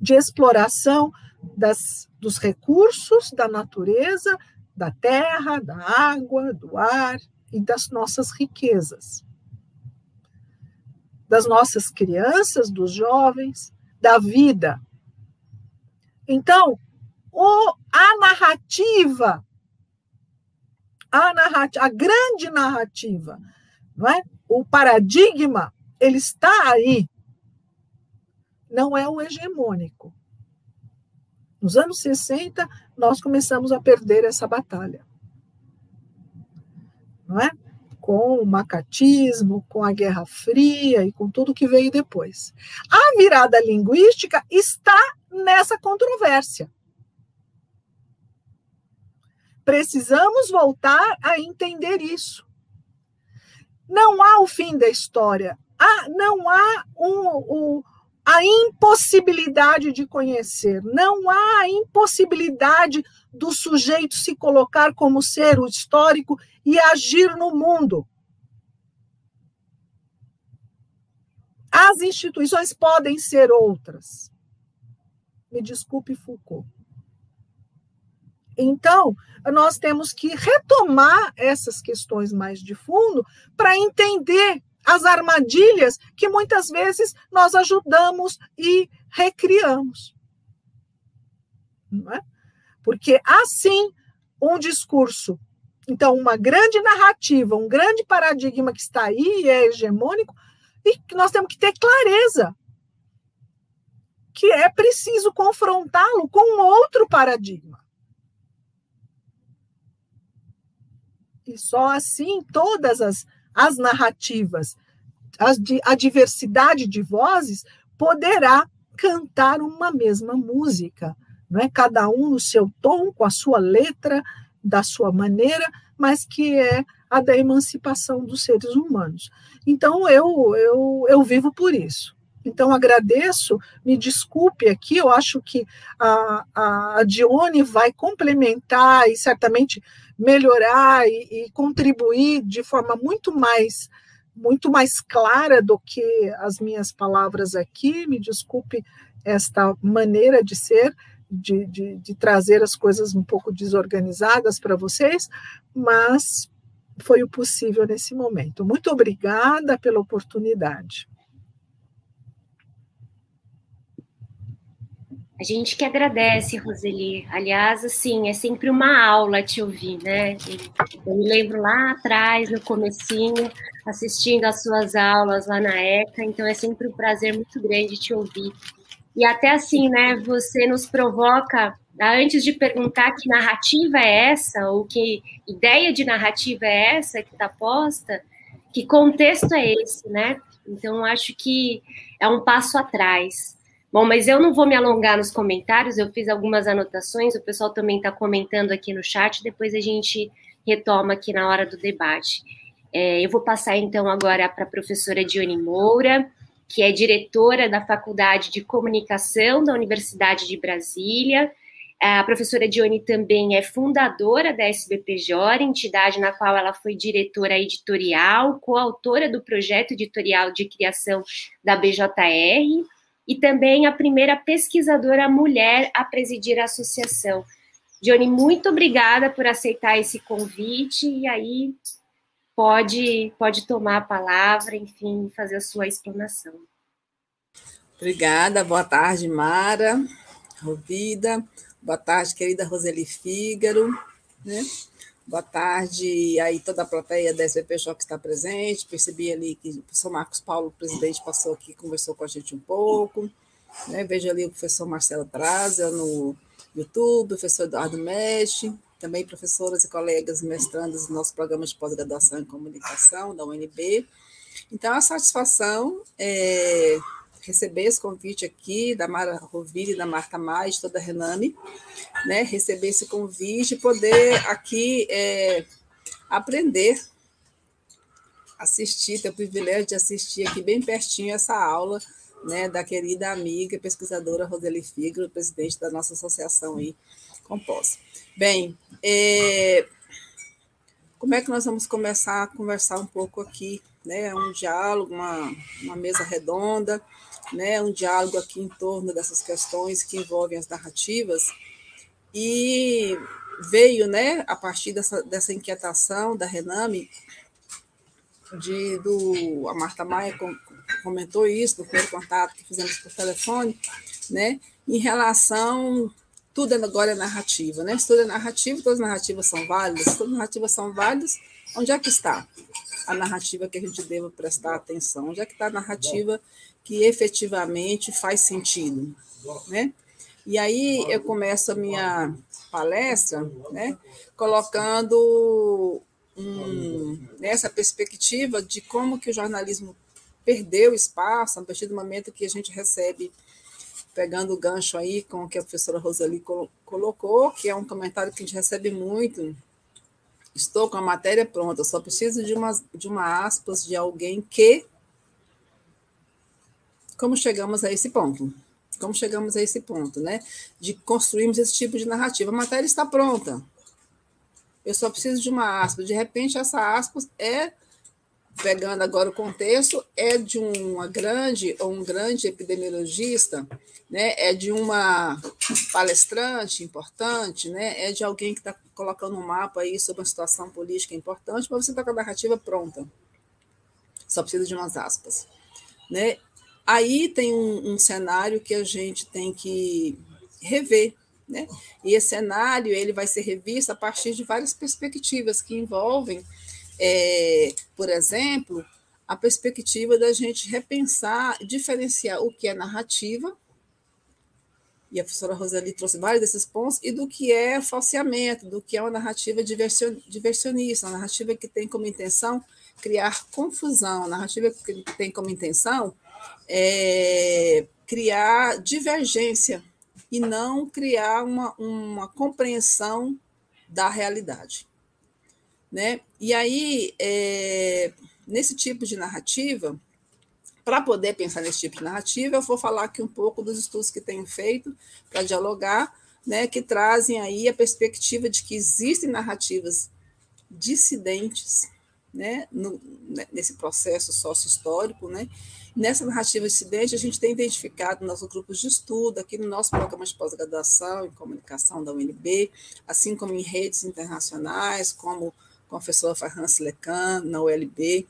de exploração das, dos recursos da natureza, da terra, da água, do ar e das nossas riquezas, das nossas crianças, dos jovens, da vida. Então, o, a narrativa, a narrativa, a grande narrativa, não é? O paradigma, ele está aí. Não é o hegemônico. Nos anos 60, nós começamos a perder essa batalha. Não é? Com o macatismo, com a Guerra Fria e com tudo que veio depois. A virada linguística está nessa controvérsia. Precisamos voltar a entender isso. Não há o fim da história. Ah, não há um, um, a impossibilidade de conhecer. Não há a impossibilidade do sujeito se colocar como ser histórico e agir no mundo. As instituições podem ser outras. Me desculpe, Foucault. Então, nós temos que retomar essas questões mais de fundo para entender as armadilhas que muitas vezes nós ajudamos e recriamos. Não é? Porque assim, um discurso, então, uma grande narrativa, um grande paradigma que está aí, é hegemônico, e que nós temos que ter clareza que é preciso confrontá-lo com outro paradigma. E só assim todas as, as narrativas, as, a diversidade de vozes poderá cantar uma mesma música, não é? Cada um no seu tom, com a sua letra, da sua maneira, mas que é a da emancipação dos seres humanos. Então eu eu, eu vivo por isso. Então, agradeço, me desculpe aqui, eu acho que a, a Dione vai complementar e certamente melhorar e, e, contribuir de forma muito mais muito mais clara do que as minhas palavras aqui. Me desculpe esta maneira de ser, de, de, de trazer as coisas um pouco desorganizadas para vocês, mas foi o possível nesse momento. Muito obrigada pela oportunidade. A gente que agradece, Roseli. Aliás, assim, é sempre uma aula te ouvir, né? Eu me lembro lá atrás, no comecinho, assistindo às suas aulas lá na ECA, então é sempre um prazer muito grande te ouvir. E até assim, né, você nos provoca, antes de perguntar que narrativa é essa, ou que ideia de narrativa é essa que está posta, que contexto é esse, né? Então, acho que é um passo atrás. Bom, mas eu não vou me alongar nos comentários, eu fiz algumas anotações, o pessoal também está comentando aqui no chat, depois a gente retoma aqui na hora do debate. É, eu vou passar então agora para a professora Dione Moura, que é diretora da Faculdade de Comunicação da Universidade de Brasília. A professora Dione também é fundadora da SBPJ, entidade na qual ela foi diretora editorial, coautora do projeto editorial de criação da BJR e também a primeira pesquisadora mulher a presidir a associação. Johnny, muito obrigada por aceitar esse convite e aí pode pode tomar a palavra, enfim, fazer a sua explanação. Obrigada, boa tarde, Mara, Rovida, boa tarde, querida Roseli Fígaro, né? Boa tarde aí toda a plateia da SBP Show que está presente. Percebi ali que o professor Marcos Paulo, presidente, passou aqui, conversou com a gente um pouco. Né? Vejo ali o professor Marcelo Traza no YouTube, o professor Eduardo Mestre, também professoras e colegas mestrandas do nosso programa de pós-graduação em comunicação da UNB. Então, a satisfação é receber esse convite aqui da Mara Roville, da Marta Mais, toda a Rename, né, receber esse convite e poder aqui é, aprender, assistir, ter o privilégio de assistir aqui bem pertinho essa aula né, da querida amiga pesquisadora Roseli Figro, presidente da nossa associação aí, composta. Bem, é, como é que nós vamos começar a conversar um pouco aqui, né, um diálogo, uma, uma mesa redonda, né, um diálogo aqui em torno dessas questões que envolvem as narrativas, e veio, né, a partir dessa, dessa inquietação da Rename, de, do, a Marta Maia comentou isso no primeiro contato que fizemos por telefone, né, em relação, tudo agora é narrativa, né, tudo é narrativa, todas as narrativas são válidas, todas as narrativas são válidas, onde é que está a narrativa que a gente deva prestar atenção? Onde é que está a narrativa que efetivamente faz sentido, né? E aí eu começo a minha palestra, né, colocando um, nessa perspectiva de como que o jornalismo perdeu espaço a partir do momento que a gente recebe, pegando o gancho aí com o que a professora Rosali colocou, que é um comentário que a gente recebe muito. Estou com a matéria pronta, só preciso de uma, de uma aspas de alguém que como chegamos a esse ponto? Como chegamos a esse ponto, né? De construirmos esse tipo de narrativa. A matéria está pronta. Eu só preciso de uma aspa. De repente, essa aspa é pegando agora o contexto, é de uma grande ou um grande epidemiologista, né? é de uma palestrante importante, né? é de alguém que está colocando um mapa aí sobre uma situação política importante, mas você está com a narrativa pronta. Só precisa de umas aspas. Né? Aí tem um, um cenário que a gente tem que rever, né? E esse cenário ele vai ser revisto a partir de várias perspectivas que envolvem é, por exemplo, a perspectiva da gente repensar, diferenciar o que é narrativa, e a professora Roseli trouxe vários desses pontos, e do que é falseamento, do que é uma narrativa diversionista, uma narrativa que tem como intenção criar confusão, uma narrativa que tem como intenção é, criar divergência e não criar uma, uma compreensão da realidade. Né? E aí, é, nesse tipo de narrativa, para poder pensar nesse tipo de narrativa, eu vou falar aqui um pouco dos estudos que tenho feito para dialogar, né, que trazem aí a perspectiva de que existem narrativas dissidentes, né, no, né, nesse processo sócio-histórico, né, Nessa narrativa dissidente, a gente tem identificado nos grupos de estudo, aqui no nosso programa de pós-graduação em comunicação da UNB, assim como em redes internacionais, como com a professora Farhance Lecan, na ULB,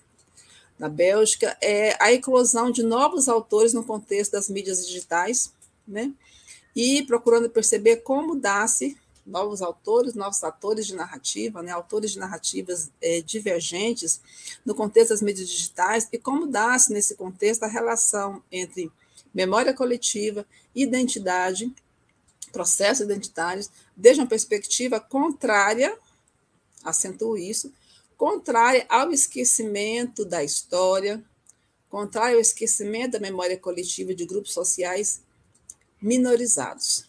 na Bélgica, é a eclosão de novos autores no contexto das mídias digitais, né? e procurando perceber como dá-se novos autores, novos atores de narrativa, né? autores de narrativas é, divergentes no contexto das mídias digitais, e como dá-se nesse contexto a relação entre memória coletiva, identidade, processos identitários, desde uma perspectiva contrária acentuo isso, contrária ao esquecimento da história, contrária ao esquecimento da memória coletiva de grupos sociais minorizados.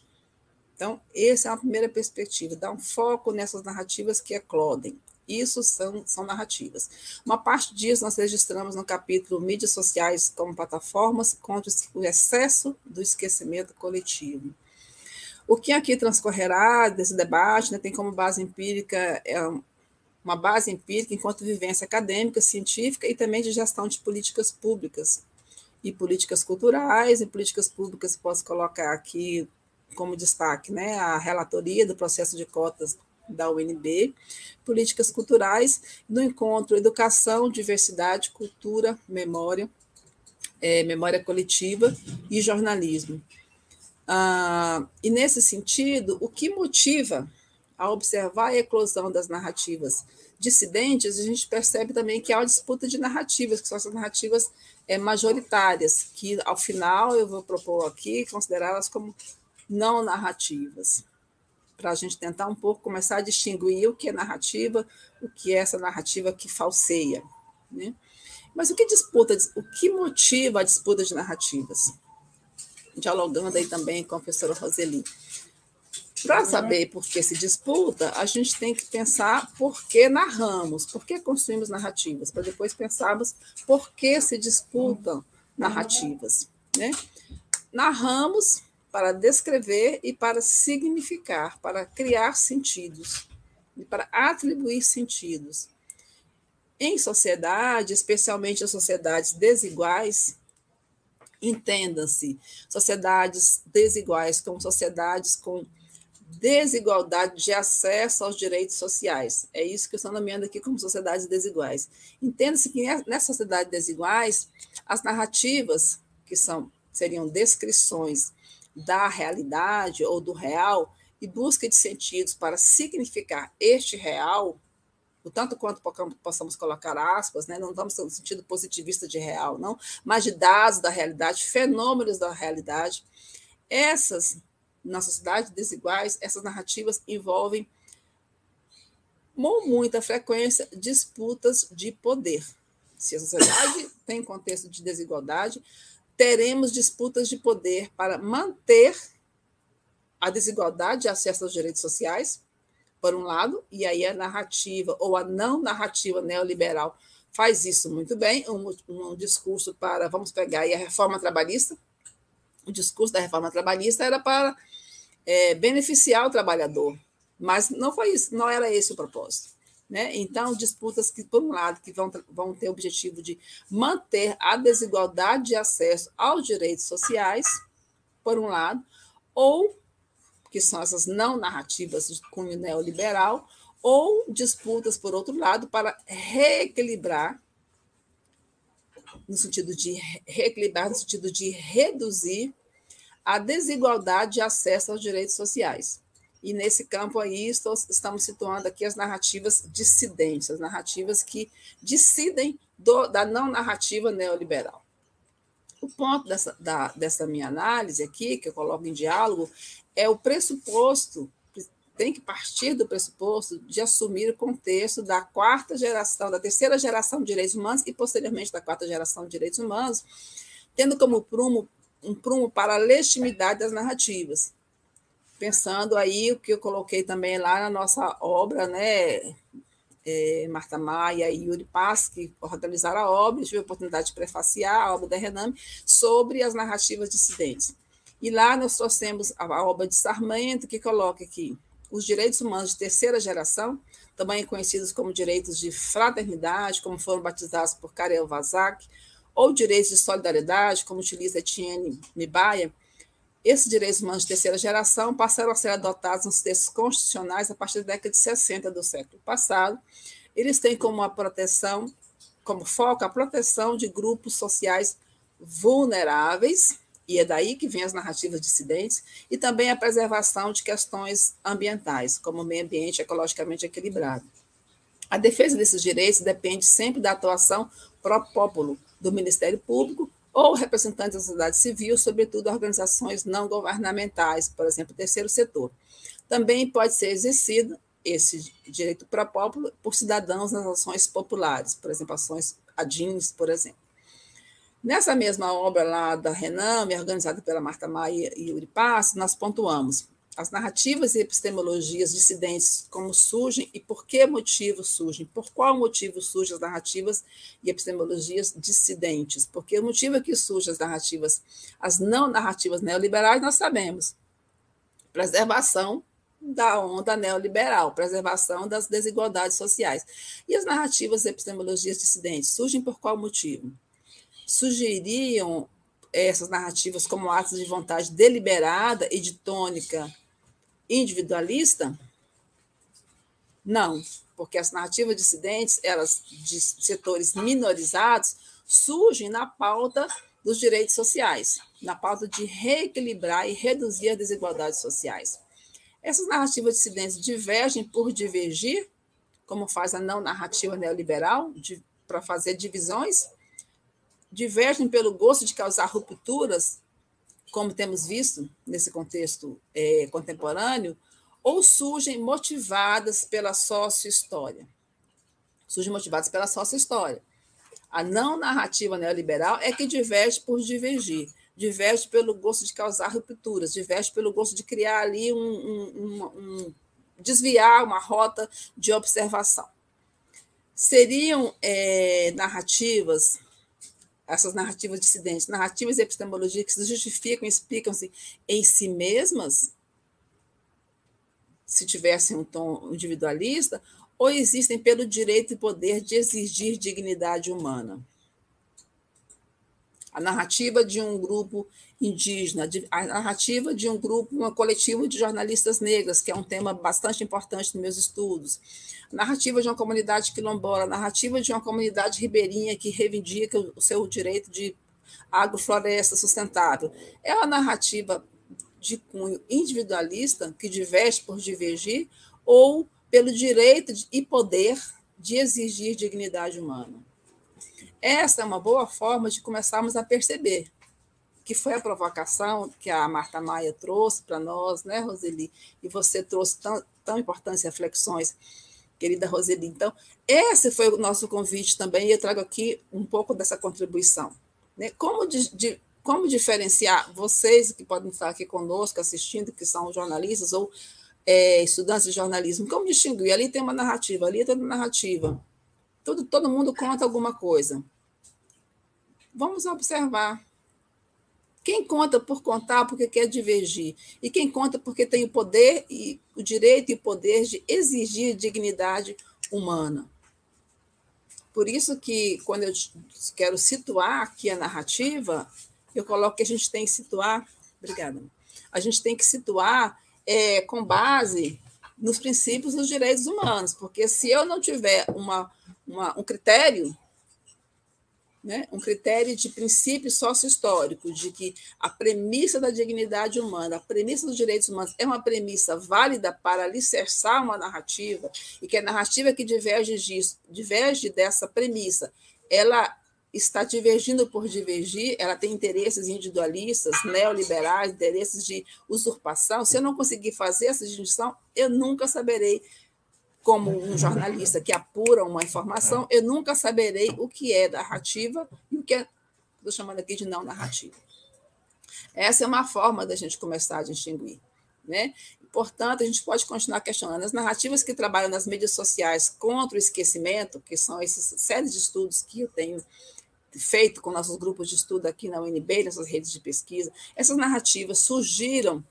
Então, essa é a primeira perspectiva, dar um foco nessas narrativas que eclodem. Isso são, são narrativas. Uma parte disso nós registramos no capítulo Mídias Sociais como Plataformas contra o excesso do esquecimento coletivo. O que aqui transcorrerá desse debate né, tem como base empírica é uma base empírica enquanto vivência acadêmica, científica e também de gestão de políticas públicas e políticas culturais e políticas públicas posso colocar aqui como destaque, né, a relatoria do processo de cotas da UNB, políticas culturais no encontro educação, diversidade, cultura, memória, é, memória coletiva e jornalismo. Ah, e, nesse sentido, o que motiva a observar a eclosão das narrativas dissidentes, a gente percebe também que há uma disputa de narrativas, que são essas narrativas é, majoritárias, que, ao final, eu vou propor aqui considerá-las como não narrativas, para a gente tentar um pouco começar a distinguir o que é narrativa, o que é essa narrativa que falseia. Né? Mas o que disputa, o que motiva a disputa de narrativas? dialogando aí também com a professora Roseli. Para saber por que se disputa, a gente tem que pensar por que narramos, por que construímos narrativas, para depois pensarmos por que se disputam narrativas. Né? Narramos para descrever e para significar, para criar sentidos, e para atribuir sentidos. Em sociedade, especialmente em sociedades desiguais, Entenda-se, sociedades desiguais como sociedades com desigualdade de acesso aos direitos sociais. É isso que eu estou nomeando aqui como sociedades desiguais. Entenda-se que nessas sociedades desiguais, as narrativas, que são seriam descrições da realidade ou do real, e busca de sentidos para significar este real, o tanto quanto possamos colocar aspas, né? não estamos no sentido positivista de real, não, mas de dados da realidade, fenômenos da realidade. Essas, na sociedade desiguais, essas narrativas envolvem, com muita frequência, disputas de poder. Se a sociedade tem contexto de desigualdade, teremos disputas de poder para manter a desigualdade de acesso aos direitos sociais, por um lado, e aí a narrativa ou a não narrativa neoliberal faz isso muito bem, um, um discurso para, vamos pegar aí a reforma trabalhista, o discurso da reforma trabalhista era para é, beneficiar o trabalhador, mas não foi isso, não era esse o propósito. Né? Então, disputas que, por um lado, que vão, vão ter o objetivo de manter a desigualdade de acesso aos direitos sociais, por um lado, ou que são essas não narrativas de cunho neoliberal, ou disputas, por outro lado, para reequilibrar, no sentido de reequilibrar, no sentido de reduzir a desigualdade de acesso aos direitos sociais. E nesse campo aí estou, estamos situando aqui as narrativas dissidentes, as narrativas que dissidem do, da não narrativa neoliberal. O ponto dessa, da, dessa minha análise aqui, que eu coloco em diálogo, é o pressuposto, tem que partir do pressuposto de assumir o contexto da quarta geração, da terceira geração de direitos humanos e, posteriormente, da quarta geração de direitos humanos, tendo como prumo um prumo para a legitimidade das narrativas pensando aí o que eu coloquei também lá na nossa obra, né? É, Marta Maia e Yuri Paz, que organizaram a obra, tive a oportunidade de prefaciar a obra da Rename sobre as narrativas dissidentes. E lá nós trouxemos a obra de Sarmento, que coloca aqui os direitos humanos de terceira geração, também conhecidos como direitos de fraternidade, como foram batizados por Karel Vazak, ou direitos de solidariedade, como utiliza Etienne Mibaia, esses direitos humanos de terceira geração passaram a ser adotados nos textos constitucionais a partir da década de 60 do século passado. Eles têm como a proteção, como foco a proteção de grupos sociais vulneráveis, e é daí que vem as narrativas dissidentes, e também a preservação de questões ambientais, como o meio ambiente ecologicamente equilibrado. A defesa desses direitos depende sempre da atuação pró popolo do Ministério Público, ou representantes da sociedade civil, sobretudo organizações não governamentais, por exemplo, terceiro setor. Também pode ser exercido esse direito próprio por cidadãos nas ações populares, por exemplo, ações ADINs, por exemplo. Nessa mesma obra lá da Rename, organizada pela Marta Maia e Yuri nós pontuamos as narrativas e epistemologias dissidentes, como surgem e por que motivo surgem, por qual motivo surgem as narrativas e epistemologias dissidentes, porque o motivo é que surgem as narrativas, as não narrativas neoliberais, nós sabemos. Preservação da onda neoliberal, preservação das desigualdades sociais. E as narrativas e epistemologias dissidentes surgem por qual motivo? Sugeriam essas narrativas como atos de vontade deliberada e de tônica individualista? Não, porque as narrativas dissidentes, elas de setores minorizados, surgem na pauta dos direitos sociais, na pauta de reequilibrar e reduzir as desigualdades sociais. Essas narrativas dissidentes divergem por divergir, como faz a não narrativa neoliberal, para fazer divisões, divergem pelo gosto de causar rupturas como temos visto nesse contexto é, contemporâneo, ou surgem motivadas pela sócio-história. Surgem motivadas pela sócio-história. A não narrativa neoliberal é que diverge por divergir, diverge pelo gosto de causar rupturas, diverge pelo gosto de criar ali um, um, um, um desviar uma rota de observação. Seriam é, narrativas essas narrativas dissidentes, narrativas e que se justificam, explicam-se em si mesmas, se tivessem um tom individualista, ou existem pelo direito e poder de exigir dignidade humana a narrativa de um grupo indígena, a narrativa de um grupo, um coletivo de jornalistas negras, que é um tema bastante importante nos meus estudos, a narrativa de uma comunidade quilombola, a narrativa de uma comunidade ribeirinha que reivindica o seu direito de agrofloresta sustentável. É uma narrativa de cunho individualista, que diverge por divergir, ou pelo direito e poder de exigir dignidade humana. Essa é uma boa forma de começarmos a perceber que foi a provocação que a Marta Maia trouxe para nós, né, Roseli? E você trouxe tão, tão importantes reflexões, querida Roseli. Então, esse foi o nosso convite também, e eu trago aqui um pouco dessa contribuição. Né? Como, de, de, como diferenciar vocês que podem estar aqui conosco assistindo, que são jornalistas ou é, estudantes de jornalismo, como distinguir? Ali tem uma narrativa, ali tem uma narrativa. Todo, todo mundo conta alguma coisa. Vamos observar. Quem conta por contar porque quer divergir? E quem conta porque tem o poder e o direito e o poder de exigir dignidade humana. Por isso que, quando eu quero situar aqui a narrativa, eu coloco que a gente tem que situar. Obrigada. A gente tem que situar é, com base nos princípios dos direitos humanos, porque se eu não tiver uma, uma um critério né, um critério de princípio sócio-histórico, de que a premissa da dignidade humana, a premissa dos direitos humanos é uma premissa válida para alicerçar uma narrativa, e que a narrativa que diverge, disso, diverge dessa premissa, ela está divergindo por divergir, ela tem interesses individualistas, neoliberais, interesses de usurpação. Se eu não conseguir fazer essa distinção, eu nunca saberei como um jornalista que apura uma informação, eu nunca saberei o que é narrativa e o que é, estou chamando aqui de não narrativa. Essa é uma forma da gente começar a distinguir. Né? Portanto, a gente pode continuar questionando as narrativas que trabalham nas mídias sociais contra o esquecimento, que são essas séries de estudos que eu tenho feito com nossos grupos de estudo aqui na UNB, nessas redes de pesquisa, essas narrativas surgiram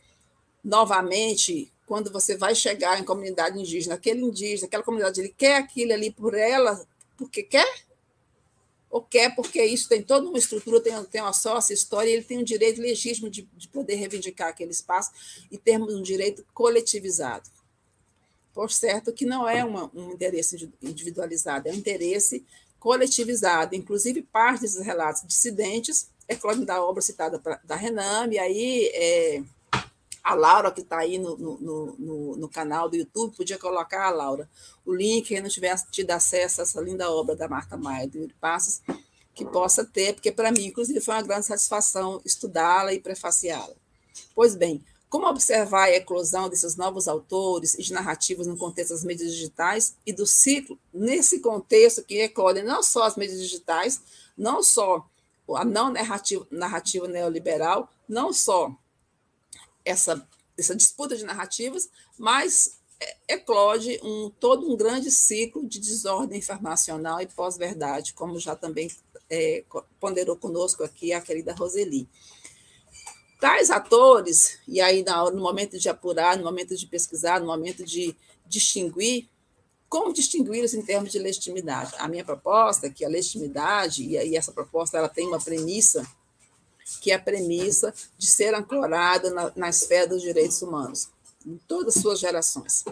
novamente quando você vai chegar em comunidade indígena, aquele indígena, aquela comunidade, ele quer aquilo ali por ela, porque quer? Ou quer porque isso tem toda uma estrutura, tem, tem uma sócia história, e ele tem um direito legítimo de, de poder reivindicar aquele espaço e termos um direito coletivizado. Por certo que não é uma, um interesse individualizado, é um interesse coletivizado. Inclusive, parte desses relatos dissidentes é claro da obra citada pra, da Renan, e aí é, a Laura, que está aí no, no, no, no, canal do YouTube, podia colocar, a Laura, o link, quem não tivesse tido acesso a essa linda obra da Marta Maia, do Yuri Passos, que possa ter, porque para mim, inclusive, foi uma grande satisfação estudá-la e prefaciá-la. Pois bem, como observar a eclosão desses novos autores e de narrativas no contexto das mídias digitais e do ciclo, nesse contexto que eclodem não só as mídias digitais, não só a não narrativa, narrativa neoliberal, não só essa, essa disputa de narrativas, mas é, eclode um, todo um grande ciclo de desordem informacional e pós-verdade, como já também é, ponderou conosco aqui a querida Roseli. Tais atores, e aí no momento de apurar, no momento de pesquisar, no momento de distinguir, como distingui-los em termos de legitimidade? A minha proposta é que a legitimidade, e aí essa proposta ela tem uma premissa que é a premissa de ser ancorada na, na esfera dos direitos humanos, em todas as suas gerações.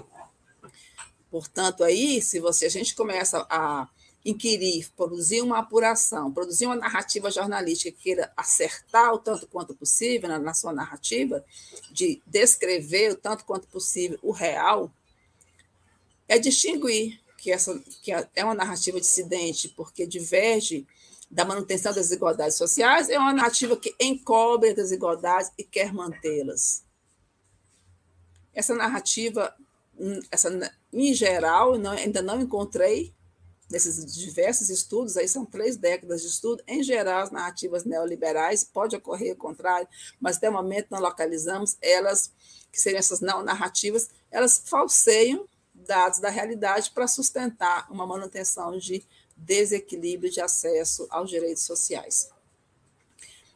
Portanto, aí, se você a gente começa a inquirir, produzir uma apuração, produzir uma narrativa jornalística que queira acertar o tanto quanto possível na, na sua narrativa, de descrever o tanto quanto possível o real, é distinguir que essa que é uma narrativa dissidente, porque diverge da manutenção das desigualdades sociais, é uma narrativa que encobre as desigualdades e quer mantê-las. Essa narrativa, hum, essa, em geral, não, ainda não encontrei nesses diversos estudos, aí são três décadas de estudo, em geral, as narrativas neoliberais, pode ocorrer o contrário, mas até o momento não localizamos elas, que seriam essas não narrativas, elas falseiam dados da realidade para sustentar uma manutenção de desequilíbrio de acesso aos direitos sociais.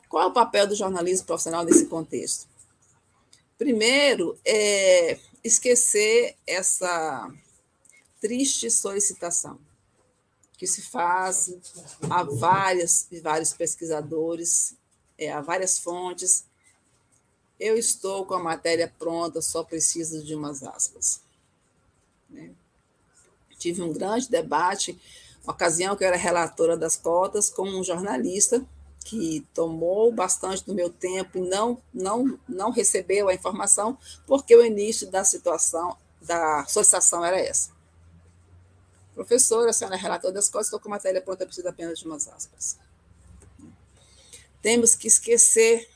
Qual é o papel do jornalismo profissional nesse contexto? Primeiro, é esquecer essa triste solicitação que se faz a várias e vários pesquisadores, é, a várias fontes. Eu estou com a matéria pronta, só preciso de umas aspas. Né? Tive um grande debate ocasião que eu era relatora das cotas, com um jornalista que tomou bastante do meu tempo e não, não, não recebeu a informação, porque o início da situação, da solicitação era essa. Professora, a senhora é relatora das cotas, estou com matéria pronta, preciso apenas de umas aspas. Temos que esquecer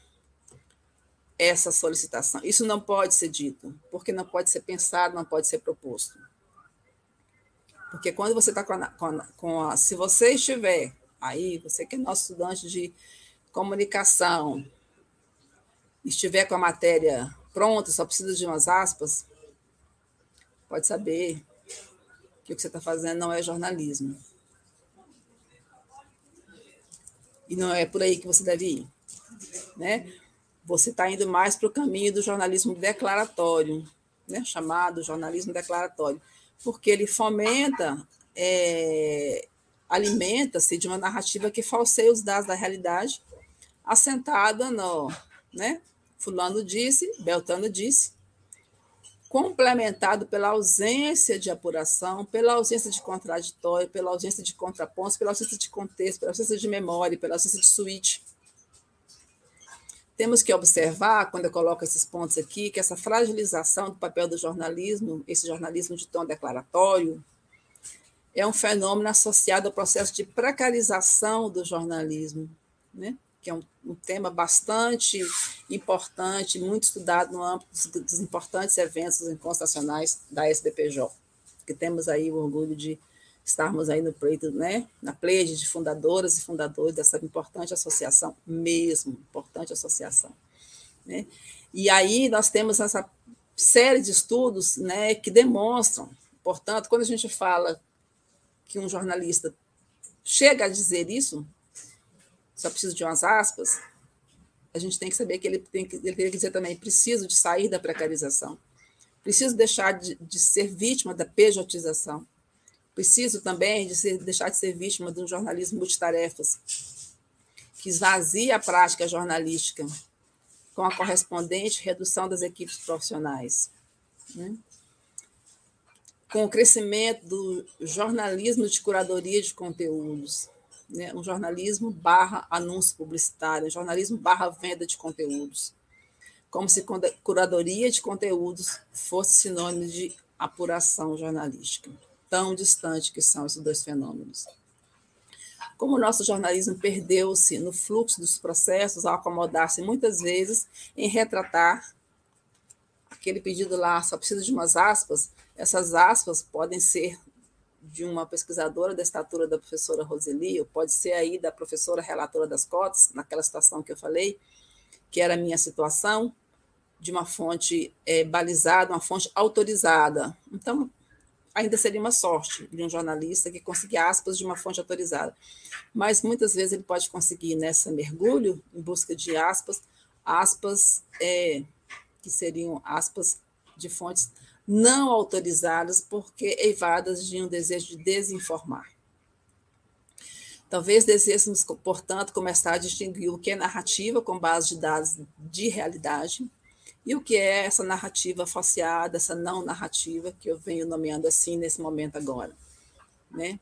essa solicitação. Isso não pode ser dito, porque não pode ser pensado, não pode ser proposto. Porque quando você está com, a, com, com a. Se você estiver aí, você que é nosso estudante de comunicação, estiver com a matéria pronta, só precisa de umas aspas, pode saber que o que você está fazendo não é jornalismo. E não é por aí que você deve ir. Né? Você está indo mais para o caminho do jornalismo declaratório, né? chamado jornalismo declaratório porque ele fomenta, é, alimenta-se de uma narrativa que falseia os dados da realidade, assentada no, né? Fulano disse, Beltano disse, complementado pela ausência de apuração, pela ausência de contraditório, pela ausência de contrapontos, pela ausência de contexto, pela ausência de memória, pela ausência de suíte. Temos que observar, quando eu coloco esses pontos aqui, que essa fragilização do papel do jornalismo, esse jornalismo de tom declaratório, é um fenômeno associado ao processo de precarização do jornalismo, né? que é um, um tema bastante importante, muito estudado no âmbito dos, dos importantes eventos constitucionais da SBPJ, que temos aí o orgulho de estarmos aí no pleito, né, na pleide de fundadoras e fundadores dessa importante associação, mesmo, importante associação. Né? E aí nós temos essa série de estudos né, que demonstram, portanto, quando a gente fala que um jornalista chega a dizer isso, só preciso de umas aspas, a gente tem que saber que ele tem que, ele tem que dizer também, preciso de sair da precarização, preciso deixar de, de ser vítima da pejotização, Preciso também de ser, deixar de ser vítima de um jornalismo multitarefas, que esvazia a prática jornalística com a correspondente redução das equipes profissionais. Né? Com o crescimento do jornalismo de curadoria de conteúdos, né? um jornalismo barra anúncio publicitário, um jornalismo barra venda de conteúdos, como se curadoria de conteúdos fosse sinônimo de apuração jornalística tão distante que são esses dois fenômenos. Como o nosso jornalismo perdeu-se no fluxo dos processos ao acomodar-se muitas vezes em retratar aquele pedido lá, só precisa de umas aspas, essas aspas podem ser de uma pesquisadora da estatura da professora Roseli, ou pode ser aí da professora relatora das cotas, naquela situação que eu falei, que era a minha situação, de uma fonte é, balizada, uma fonte autorizada. Então, ainda seria uma sorte de um jornalista que conseguir aspas de uma fonte autorizada. Mas muitas vezes ele pode conseguir nessa mergulho, em busca de aspas, aspas é, que seriam aspas de fontes não autorizadas, porque eivadas de um desejo de desinformar. Talvez desejemos, portanto, começar a distinguir o que é narrativa com base de dados de realidade e o que é essa narrativa falseada, essa não narrativa, que eu venho nomeando assim nesse momento agora? Né?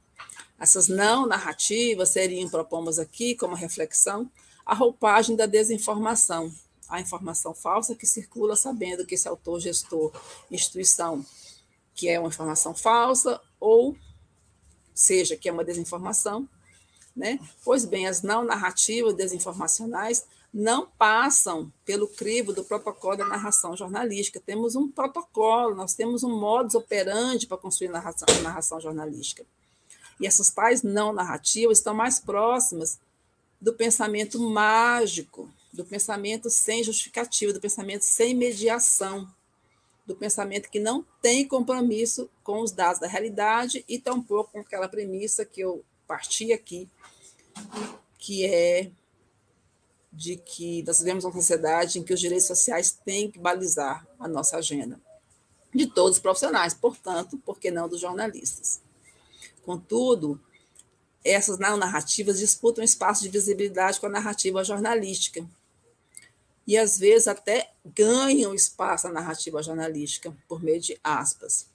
Essas não narrativas seriam, propomos aqui como reflexão, a roupagem da desinformação, a informação falsa que circula sabendo que esse autor, gestor, instituição, que é uma informação falsa, ou seja, que é uma desinformação, né? Pois bem, as não narrativas desinformacionais não passam pelo crivo do protocolo da narração jornalística. Temos um protocolo, nós temos um modus operandi para construir narração, narração jornalística. E essas tais não narrativas estão mais próximas do pensamento mágico, do pensamento sem justificativa, do pensamento sem mediação, do pensamento que não tem compromisso com os dados da realidade e tampouco com aquela premissa que eu parti aqui, que é de que nós vivemos uma sociedade em que os direitos sociais têm que balizar a nossa agenda, de todos os profissionais, portanto, por que não dos jornalistas? Contudo, essas narrativas disputam espaço de visibilidade com a narrativa jornalística. E, às vezes, até ganham espaço na narrativa jornalística, por meio de aspas.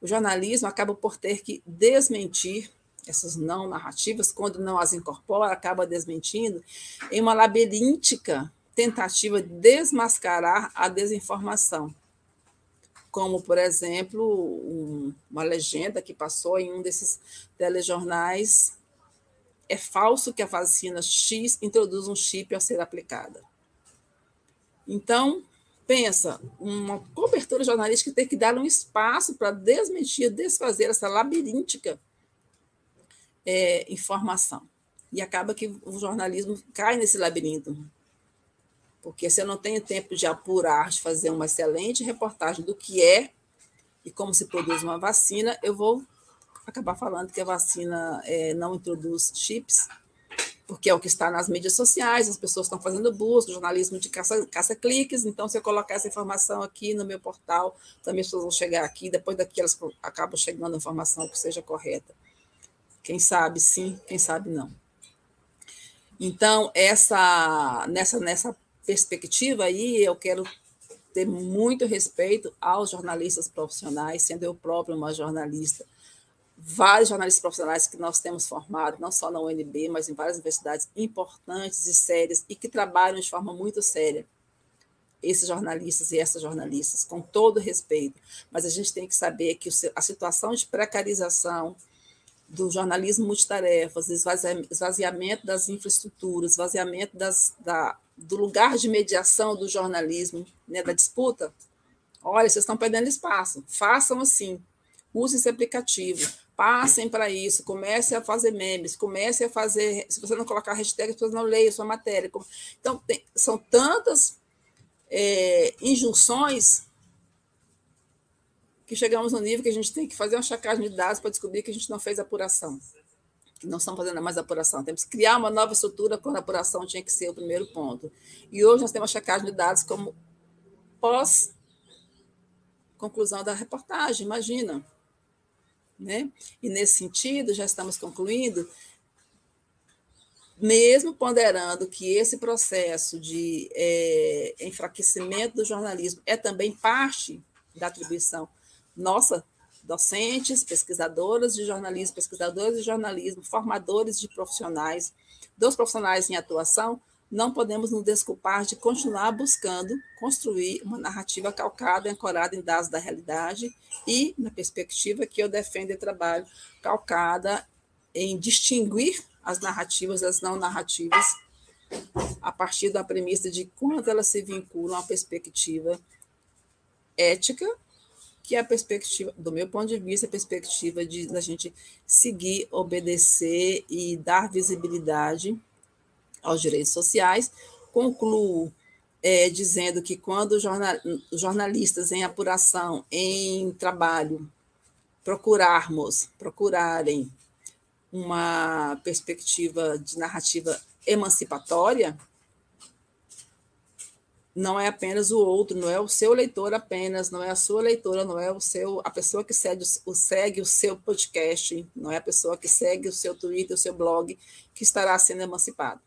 O jornalismo acaba por ter que desmentir essas não narrativas, quando não as incorpora, acaba desmentindo, em uma labiríntica tentativa de desmascarar a desinformação. Como, por exemplo, um, uma legenda que passou em um desses telejornais: é falso que a vacina X introduz um chip ao ser aplicada. Então, pensa, uma cobertura jornalística tem que dar um espaço para desmentir, desfazer essa labiríntica é, informação. E acaba que o jornalismo cai nesse labirinto. Porque eu não tenho tempo de apurar, de fazer uma excelente reportagem do que é e como se produz uma vacina, eu vou acabar falando que a vacina é, não introduz chips, porque é o que está nas mídias sociais, as pessoas estão fazendo busca, jornalismo de caça-cliques, caça então se eu colocar essa informação aqui no meu portal, também as pessoas vão chegar aqui, depois daqui elas acabam chegando a informação que seja correta. Quem sabe sim, quem sabe não. Então, essa, nessa, nessa perspectiva aí, eu quero ter muito respeito aos jornalistas profissionais, sendo eu próprio uma jornalista, vários jornalistas profissionais que nós temos formado, não só na UNB, mas em várias universidades importantes e sérias, e que trabalham de forma muito séria. Esses jornalistas e essas jornalistas, com todo respeito, mas a gente tem que saber que a situação de precarização do jornalismo multitarefas, esvaziamento das infraestruturas, esvaziamento das, da, do lugar de mediação do jornalismo, né, da disputa, olha, vocês estão perdendo espaço, façam assim, usem esse aplicativo, Passem para isso, comecem a fazer memes, comecem a fazer. Se você não colocar hashtag, as pessoas não leem sua matéria. Então, tem, são tantas é, injunções que chegamos no nível que a gente tem que fazer uma checagem de dados para descobrir que a gente não fez apuração. Que não estamos fazendo mais apuração. Temos que criar uma nova estrutura quando a apuração tinha que ser o primeiro ponto. E hoje nós temos a checagem de dados como pós conclusão da reportagem, imagina. Né? E nesse sentido, já estamos concluindo, mesmo ponderando que esse processo de é, enfraquecimento do jornalismo é também parte da atribuição nossa, docentes, pesquisadoras de jornalismo, pesquisadores de jornalismo, formadores de profissionais, dos profissionais em atuação, não podemos nos desculpar de continuar buscando construir uma narrativa calcada, ancorada em dados da realidade e, na perspectiva que eu defendo e trabalho, calcada em distinguir as narrativas das não narrativas a partir da premissa de quanto elas se vinculam à perspectiva ética, que é a perspectiva, do meu ponto de vista, a perspectiva de a gente seguir, obedecer e dar visibilidade aos direitos sociais. Concluo é, dizendo que quando jornal, jornalistas em apuração, em trabalho, procurarmos, procurarem uma perspectiva de narrativa emancipatória, não é apenas o outro, não é o seu leitor apenas, não é a sua leitora, não é o seu a pessoa que segue o, segue o seu podcast, não é a pessoa que segue o seu Twitter, o seu blog que estará sendo emancipado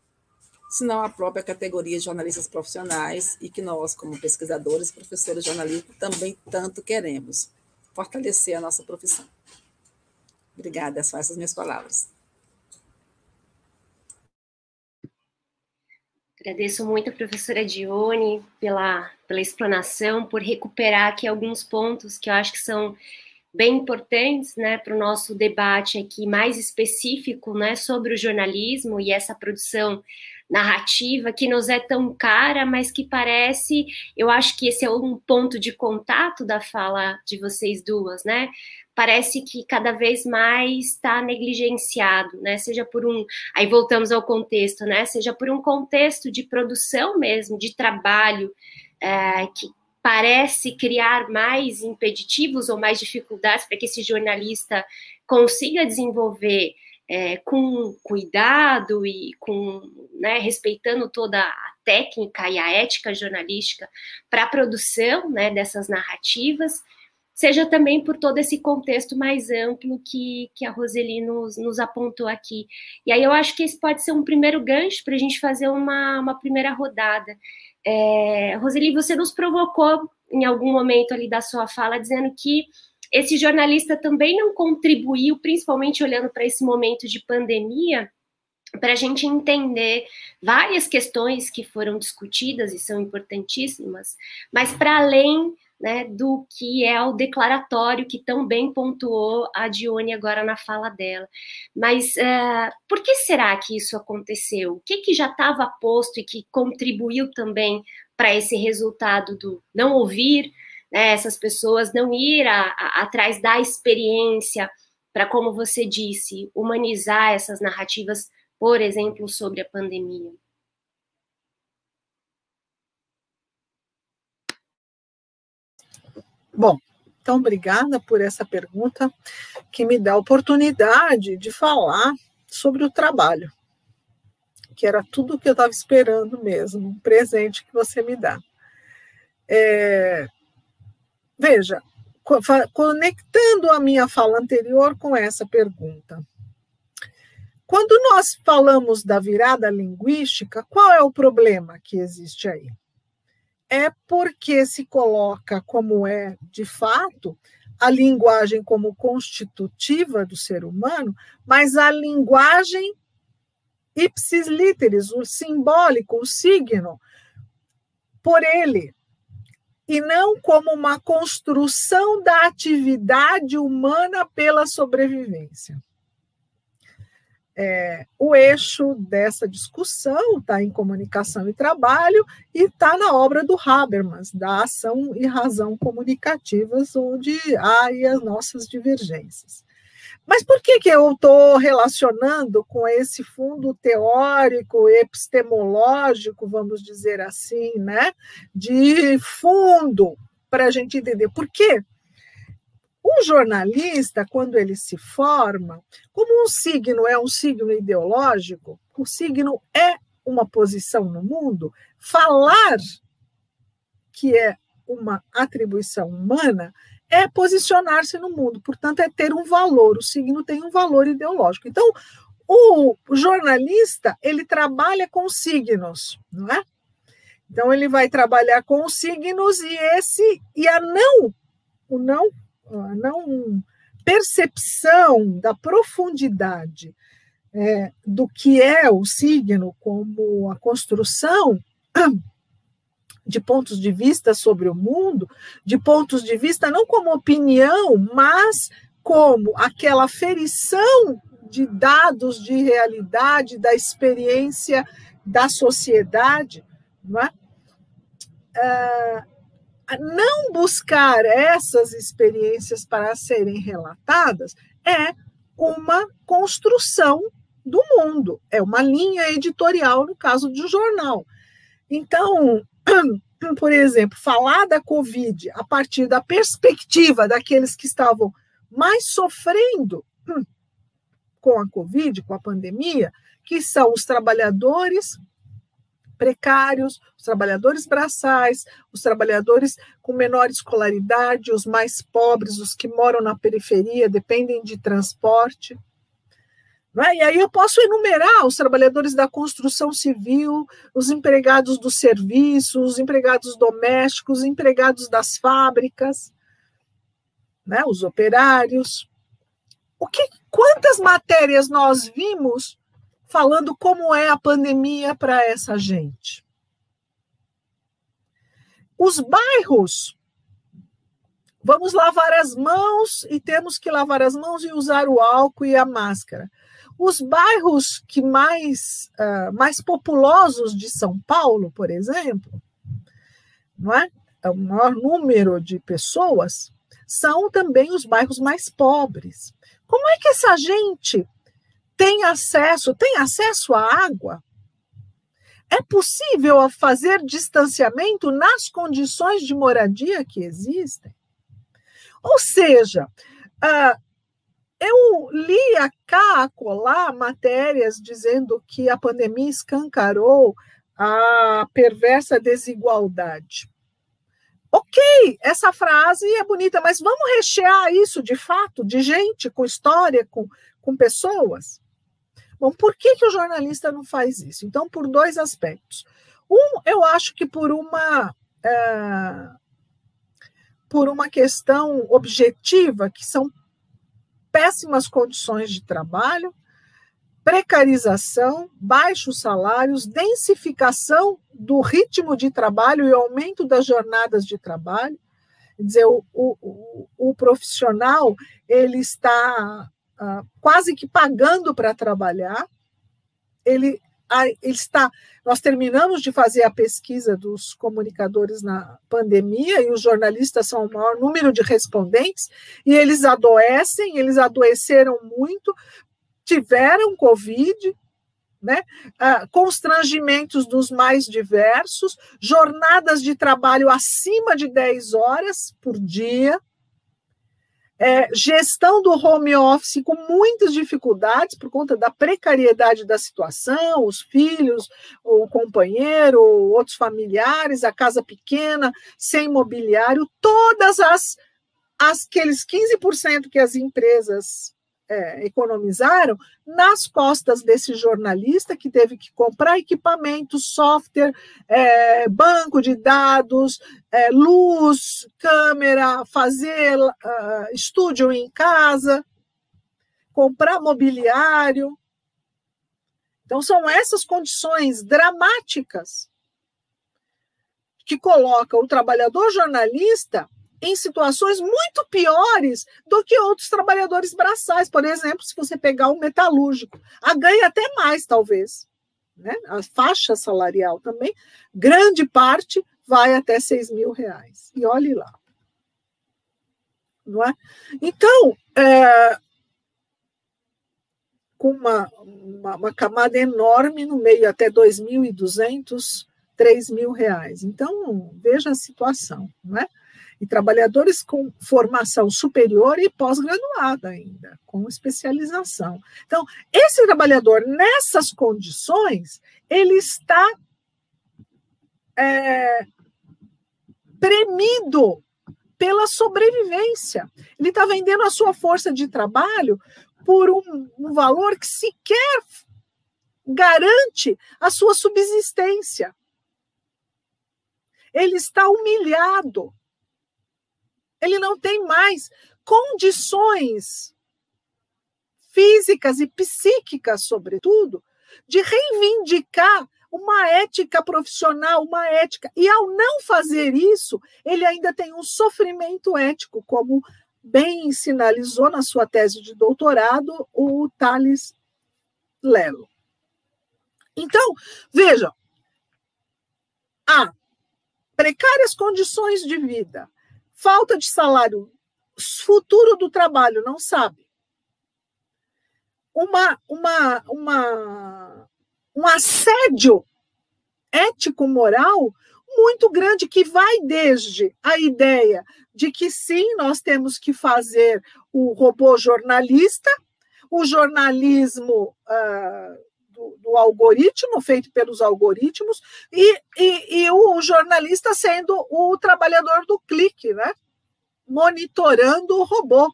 senão a própria categoria de jornalistas profissionais e que nós, como pesquisadores, professores de jornalismo, também tanto queremos fortalecer a nossa profissão. Obrigada, são essas minhas palavras. Agradeço muito a professora Dione pela, pela explanação, por recuperar aqui alguns pontos que eu acho que são bem importantes né, para o nosso debate aqui mais específico né, sobre o jornalismo e essa produção narrativa que nos é tão cara, mas que parece, eu acho que esse é um ponto de contato da fala de vocês duas, né? Parece que cada vez mais está negligenciado, né? Seja por um, aí voltamos ao contexto, né? Seja por um contexto de produção mesmo, de trabalho, é, que parece criar mais impeditivos ou mais dificuldades para que esse jornalista consiga desenvolver é, com cuidado e com né, respeitando toda a técnica e a ética jornalística para a produção né, dessas narrativas, seja também por todo esse contexto mais amplo que, que a Roseli nos, nos apontou aqui. E aí eu acho que esse pode ser um primeiro gancho para a gente fazer uma, uma primeira rodada. É, Roseli, você nos provocou em algum momento ali da sua fala, dizendo que esse jornalista também não contribuiu, principalmente olhando para esse momento de pandemia, para a gente entender várias questões que foram discutidas e são importantíssimas, mas para além né, do que é o declaratório que tão bem pontuou a Dione agora na fala dela. Mas uh, por que será que isso aconteceu? O que, que já estava posto e que contribuiu também para esse resultado do não ouvir, né, essas pessoas, não ir a, a, atrás da experiência para, como você disse, humanizar essas narrativas, por exemplo, sobre a pandemia. Bom, então obrigada por essa pergunta que me dá a oportunidade de falar sobre o trabalho. que era tudo o que eu estava esperando mesmo, um presente que você me dá. É, veja, conectando a minha fala anterior com essa pergunta. Quando nós falamos da virada linguística, qual é o problema que existe aí? É porque se coloca como é de fato a linguagem como constitutiva do ser humano, mas a linguagem ipsis literis, o simbólico, o signo, por ele, e não como uma construção da atividade humana pela sobrevivência. É, o eixo dessa discussão está em comunicação e trabalho e está na obra do Habermas, da ação e razão comunicativas, onde há as nossas divergências. Mas por que, que eu estou relacionando com esse fundo teórico, epistemológico, vamos dizer assim, né? De fundo, para a gente entender. Por quê? O jornalista, quando ele se forma, como um signo é um signo ideológico, o signo é uma posição no mundo, falar que é uma atribuição humana é posicionar-se no mundo, portanto, é ter um valor. O signo tem um valor ideológico. Então, o jornalista ele trabalha com signos, não é? Então ele vai trabalhar com os signos e esse e a não o não não percepção da profundidade é, do que é o signo como a construção de pontos de vista sobre o mundo, de pontos de vista não como opinião, mas como aquela ferição de dados de realidade, da experiência da sociedade, não é? Ah, não buscar essas experiências para serem relatadas é uma construção do mundo, é uma linha editorial no caso de um jornal. Então, por exemplo, falar da Covid a partir da perspectiva daqueles que estavam mais sofrendo com a Covid, com a pandemia, que são os trabalhadores precários, os trabalhadores braçais, os trabalhadores com menor escolaridade, os mais pobres, os que moram na periferia, dependem de transporte. É? E aí eu posso enumerar os trabalhadores da construção civil, os empregados do serviço, os empregados domésticos, os empregados das fábricas, né? os operários. O que, quantas matérias nós vimos falando como é a pandemia para essa gente? Os bairros vamos lavar as mãos e temos que lavar as mãos e usar o álcool e a máscara. Os bairros que mais, uh, mais populosos de São Paulo, por exemplo, não é? é? o maior número de pessoas, são também os bairros mais pobres. Como é que essa gente tem acesso, tem acesso à água? É possível fazer distanciamento nas condições de moradia que existem? Ou seja, uh, eu li a cá, a colar, matérias dizendo que a pandemia escancarou a perversa desigualdade. Ok, essa frase é bonita, mas vamos rechear isso de fato, de gente, com história, com, com pessoas? Bom, por que, que o jornalista não faz isso? Então, por dois aspectos. Um, eu acho que por uma. É, por uma questão objetiva, que são péssimas condições de trabalho, precarização, baixos salários, densificação do ritmo de trabalho e aumento das jornadas de trabalho. Quer dizer, o, o, o profissional ele está ah, quase que pagando para trabalhar, ele ele está. Nós terminamos de fazer a pesquisa dos comunicadores na pandemia e os jornalistas são o maior número de respondentes e eles adoecem, eles adoeceram muito, tiveram Covid, né? Ah, constrangimentos dos mais diversos, jornadas de trabalho acima de 10 horas por dia. É, gestão do home office com muitas dificuldades por conta da precariedade da situação, os filhos, o companheiro, outros familiares, a casa pequena, sem mobiliário, todas as, aqueles 15% que as empresas é, economizaram nas costas desse jornalista que teve que comprar equipamento, software, é, banco de dados, é, luz, câmera, fazer uh, estúdio em casa, comprar mobiliário. Então, são essas condições dramáticas que colocam o trabalhador jornalista em situações muito piores do que outros trabalhadores braçais. Por exemplo, se você pegar um metalúrgico, a ganha até mais, talvez. Né? A faixa salarial também, grande parte vai até 6 mil reais. E olhe lá. Não é? Então, é, com uma, uma, uma, camada enorme no meio, até 2.200, 3 mil reais. Então, veja a situação. Não é? E trabalhadores com formação superior e pós-graduada ainda, com especialização. Então, esse trabalhador, nessas condições, ele está é, premido pela sobrevivência. Ele está vendendo a sua força de trabalho por um, um valor que sequer garante a sua subsistência. Ele está humilhado ele não tem mais condições físicas e psíquicas, sobretudo, de reivindicar uma ética profissional, uma ética. E ao não fazer isso, ele ainda tem um sofrimento ético, como bem sinalizou na sua tese de doutorado o Thales Lelo. Então, vejam, há precárias condições de vida, falta de salário, futuro do trabalho, não sabe. Uma, uma, uma, um assédio ético-moral muito grande que vai desde a ideia de que sim, nós temos que fazer o robô jornalista, o jornalismo uh, do, do, algoritmo, feito pelos algoritmos, e, e, e o jornalista sendo o trabalhador do clique, né? monitorando o robô.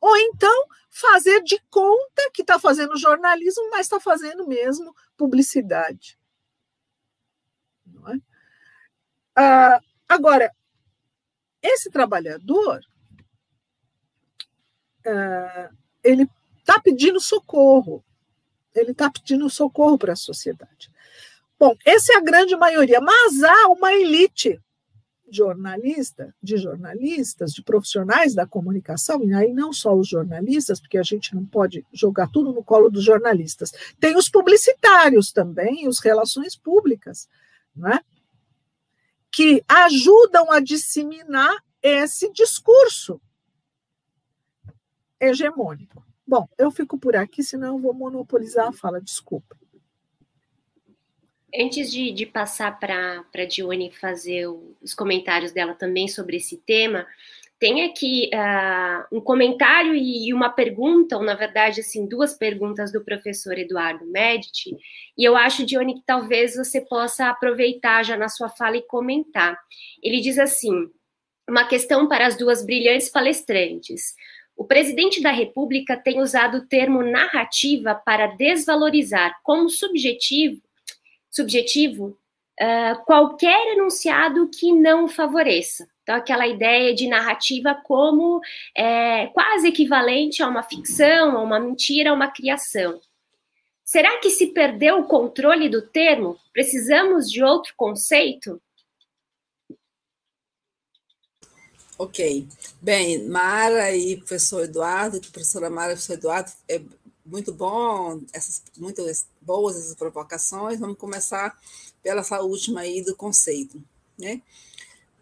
Ou então fazer de conta que está fazendo jornalismo, mas está fazendo mesmo publicidade. Não é? Ah, agora, esse trabalhador, ah, ele está pedindo socorro ele está pedindo socorro para a sociedade. Bom, essa é a grande maioria, mas há uma elite jornalista, de jornalistas, de profissionais da comunicação, e aí não só os jornalistas, porque a gente não pode jogar tudo no colo dos jornalistas. Tem os publicitários também, os relações públicas, não é? que ajudam a disseminar esse discurso hegemônico. Bom, eu fico por aqui, senão eu vou monopolizar a fala, desculpa. Antes de, de passar para a Dione fazer o, os comentários dela também sobre esse tema, tem aqui uh, um comentário e uma pergunta, ou na verdade, assim, duas perguntas do professor Eduardo Medici, e eu acho, Dione, que talvez você possa aproveitar já na sua fala e comentar. Ele diz assim: uma questão para as duas brilhantes palestrantes. O presidente da República tem usado o termo narrativa para desvalorizar como subjetivo, subjetivo uh, qualquer enunciado que não o favoreça. Então, aquela ideia de narrativa como é, quase equivalente a uma ficção, a uma mentira, a uma criação. Será que se perdeu o controle do termo? Precisamos de outro conceito? Ok. Bem, Mara e professor Eduardo, professora Mara e professor Eduardo, é muito bom, essas, muito boas essas provocações. Vamos começar pela essa última aí do conceito. Né?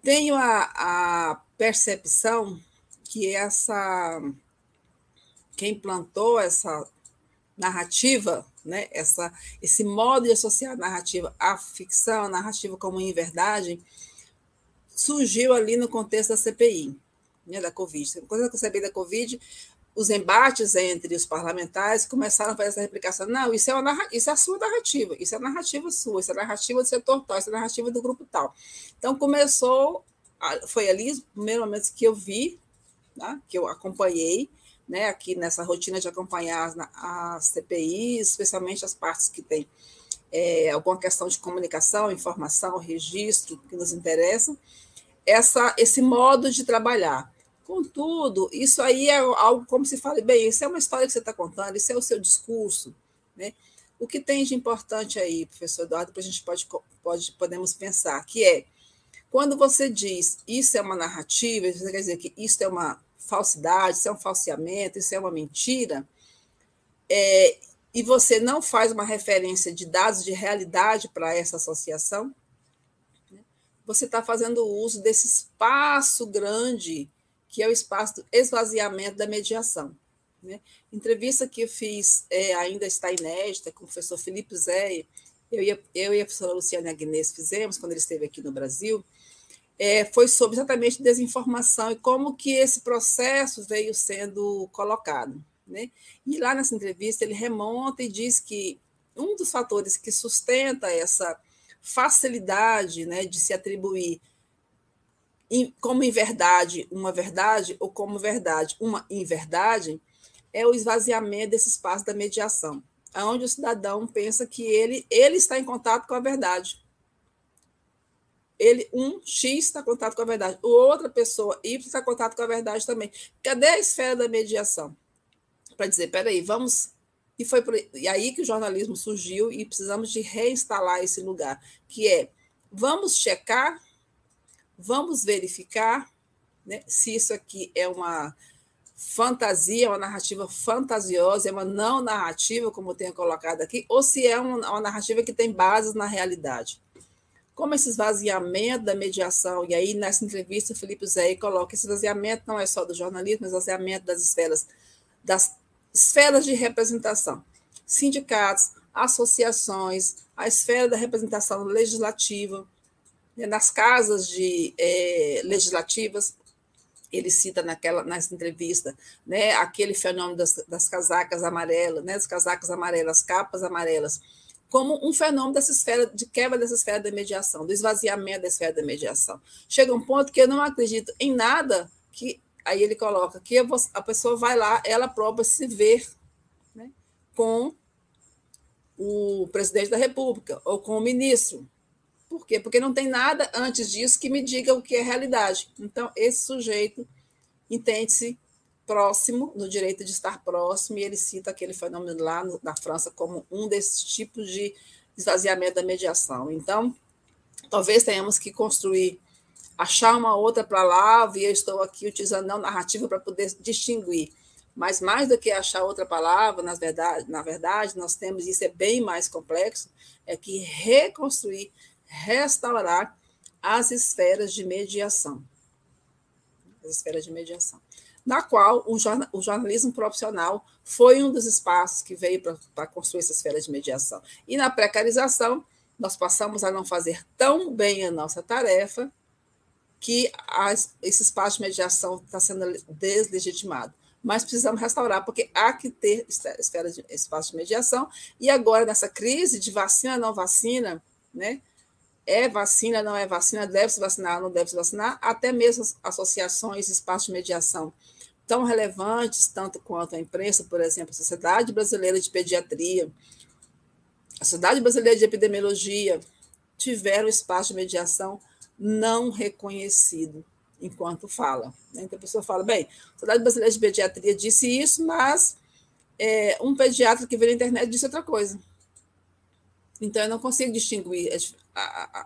Tenho a, a percepção que essa quem plantou essa narrativa, né, essa, esse modo de associar a narrativa à ficção, a narrativa como em verdade, surgiu ali no contexto da CPI. né, da Covid. Quando eu sabia da Covid, os embates entre os parlamentares começaram a fazer essa replicação. Não, isso é, uma, isso é a sua narrativa, isso é a narrativa sua, isso é a narrativa do setor tal, isso é a narrativa do grupo tal. Então, começou, foi ali os primeiros momentos que eu vi, né, que eu acompanhei, né, aqui nessa rotina de acompanhar as CPIs, especialmente as partes que têm é, alguma questão de comunicação, informação, registro, que nos interessa, essa, esse modo de trabalhar. Contudo, isso aí é algo como se fala, bem, isso é uma história que você está contando, isso é o seu discurso. Né? O que tem de importante aí, professor Eduardo, que a gente pode, pode, podemos pensar, que é, quando você diz isso é uma narrativa, você quer dizer que isso é uma falsidade, isso é um falseamento, isso é uma mentira, é, e você não faz uma referência de dados de realidade para essa associação? Você está fazendo uso desse espaço grande que é o espaço do esvaziamento da mediação. Né? Entrevista que eu fiz é, ainda está inédita com o professor Felipe Zé, eu e, eu e a professora Luciana Agnès fizemos quando ele esteve aqui no Brasil, é, foi sobre exatamente desinformação e como que esse processo veio sendo colocado. Né? E lá nessa entrevista ele remonta e diz que um dos fatores que sustenta essa facilidade né, de se atribuir como em verdade uma verdade ou como verdade uma inverdade é o esvaziamento desse espaço da mediação, aonde o cidadão pensa que ele ele está em contato com a verdade. Ele um X está em contato com a verdade, outra pessoa Y está em contato com a verdade também. Cadê a esfera da mediação? Para dizer, peraí, vamos e foi por, e aí que o jornalismo surgiu e precisamos de reinstalar esse lugar, que é vamos checar Vamos verificar né, se isso aqui é uma fantasia, uma narrativa fantasiosa, é uma não narrativa, como eu tenho colocado aqui, ou se é uma, uma narrativa que tem bases na realidade. Como esse esvaziamento da mediação, e aí nessa entrevista o Felipe Zé coloca esse esvaziamento não é só do jornalismo, mas esvaziamento das esferas, das esferas de representação. Sindicatos, associações, a esfera da representação legislativa, né, nas casas de é, legislativas, ele cita naquela nessa entrevista, né, aquele fenômeno das, das casacas amarelas, né, das casacas amarelas, capas amarelas, como um fenômeno dessa esfera de quebra dessa esfera da mediação, do esvaziamento da esfera da mediação. Chega um ponto que eu não acredito em nada que aí ele coloca que a pessoa vai lá, ela própria se ver né, com o presidente da República ou com o ministro, por quê? Porque não tem nada antes disso que me diga o que é realidade. Então, esse sujeito entende-se próximo, no direito de estar próximo, e ele cita aquele fenômeno lá na França como um desses tipos de esvaziamento da mediação. Então, talvez tenhamos que construir, achar uma outra palavra, e eu estou aqui utilizando não narrativa para poder distinguir. Mas mais do que achar outra palavra, na verdade, na verdade, nós temos, isso é bem mais complexo, é que reconstruir restaurar as esferas de mediação. As esferas de mediação. Na qual o, jornal, o jornalismo profissional foi um dos espaços que veio para construir essa esfera de mediação. E na precarização, nós passamos a não fazer tão bem a nossa tarefa que as, esse espaço de mediação está sendo deslegitimado. Mas precisamos restaurar, porque há que ter esfera de, espaço de mediação. E agora, nessa crise de vacina, não vacina, né? é vacina, não é vacina, deve se vacinar, não deve se vacinar, até mesmo as associações, espaços de mediação tão relevantes, tanto quanto a imprensa, por exemplo, a Sociedade Brasileira de Pediatria, a Sociedade Brasileira de Epidemiologia, tiveram espaço de mediação não reconhecido enquanto fala. Né? Então a pessoa fala, bem, a Sociedade Brasileira de Pediatria disse isso, mas é, um pediatra que veio na internet disse outra coisa. Então, eu não consigo distinguir,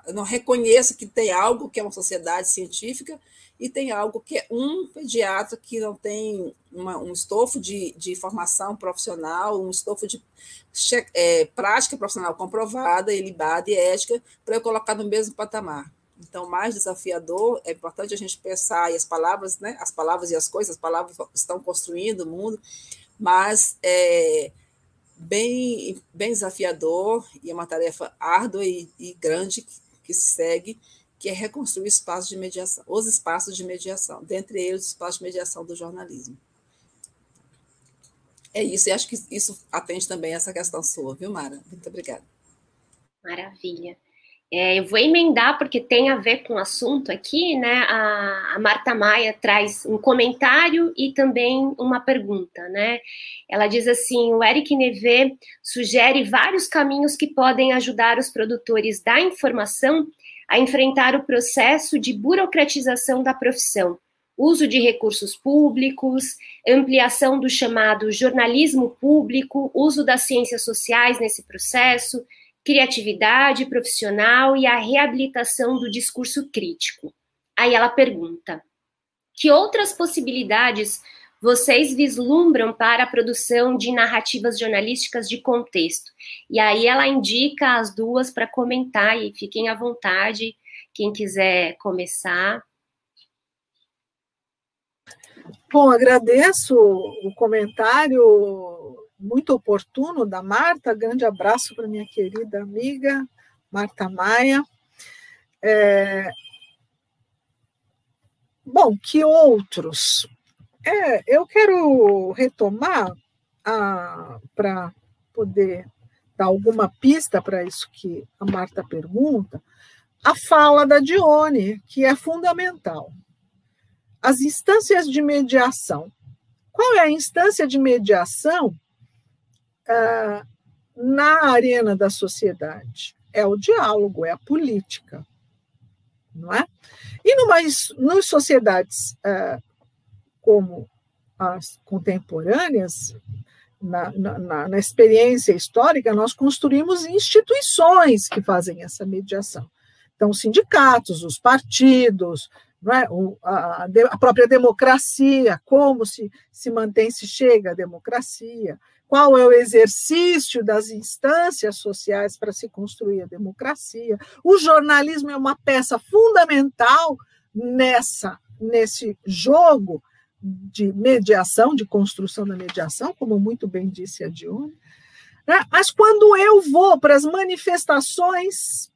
eu não reconheço que tem algo que é uma sociedade científica e tem algo que é um pediatra que não tem uma, um estofo de, de formação profissional, um estofo de é, prática profissional comprovada, ilibada e ética, para eu colocar no mesmo patamar. Então, mais desafiador, é importante a gente pensar, e as palavras, né, as palavras e as coisas, as palavras estão construindo o mundo, mas é, bem, bem desafiador e é uma tarefa árdua e, e grande que, se segue que é reconstruir espaços de mediação, os espaços de mediação, dentre eles os espaços de mediação do jornalismo. É isso, e acho que isso atende também essa questão sua, viu, Mara? Muito obrigada. Maravilha. É, eu vou emendar porque tem a ver com o assunto aqui, né? A, a, Marta Maia traz um comentário e também uma pergunta, né? Ela diz assim: o Eric Neve sugere vários caminhos que podem ajudar os produtores da informação a enfrentar o processo de burocratização da profissão, uso de recursos públicos, ampliação do chamado jornalismo público, uso das ciências sociais nesse processo criatividade profissional e a reabilitação do discurso crítico. Aí ela pergunta: que outras possibilidades vocês vislumbram para a produção de narrativas jornalísticas de contexto? E aí ela indica as duas para comentar e fiquem à vontade, quem quiser começar. Bom, agradeço o comentário muito oportuno da Marta. Grande abraço para minha querida amiga Marta Maia. É... Bom, que outros? É, eu quero retomar para poder dar alguma pista para isso que a Marta pergunta, a fala da Dione, que é fundamental. As instâncias de mediação. Qual é a instância de mediação ah, na arena da sociedade. É o diálogo, é a política, não é? E numa, nas sociedades ah, como as contemporâneas, na, na, na, experiência histórica, nós construímos instituições que fazem essa mediação. Então, os sindicatos, os partidos, é? o, a, a, própria democracia, como se, se mantém, se chega à democracia, qual é o exercício das instâncias sociais para se construir a democracia. O jornalismo é uma peça fundamental nessa nesse jogo de mediação, de construção da mediação, como muito bem disse a Dione. Né? Mas quando eu vou para as manifestações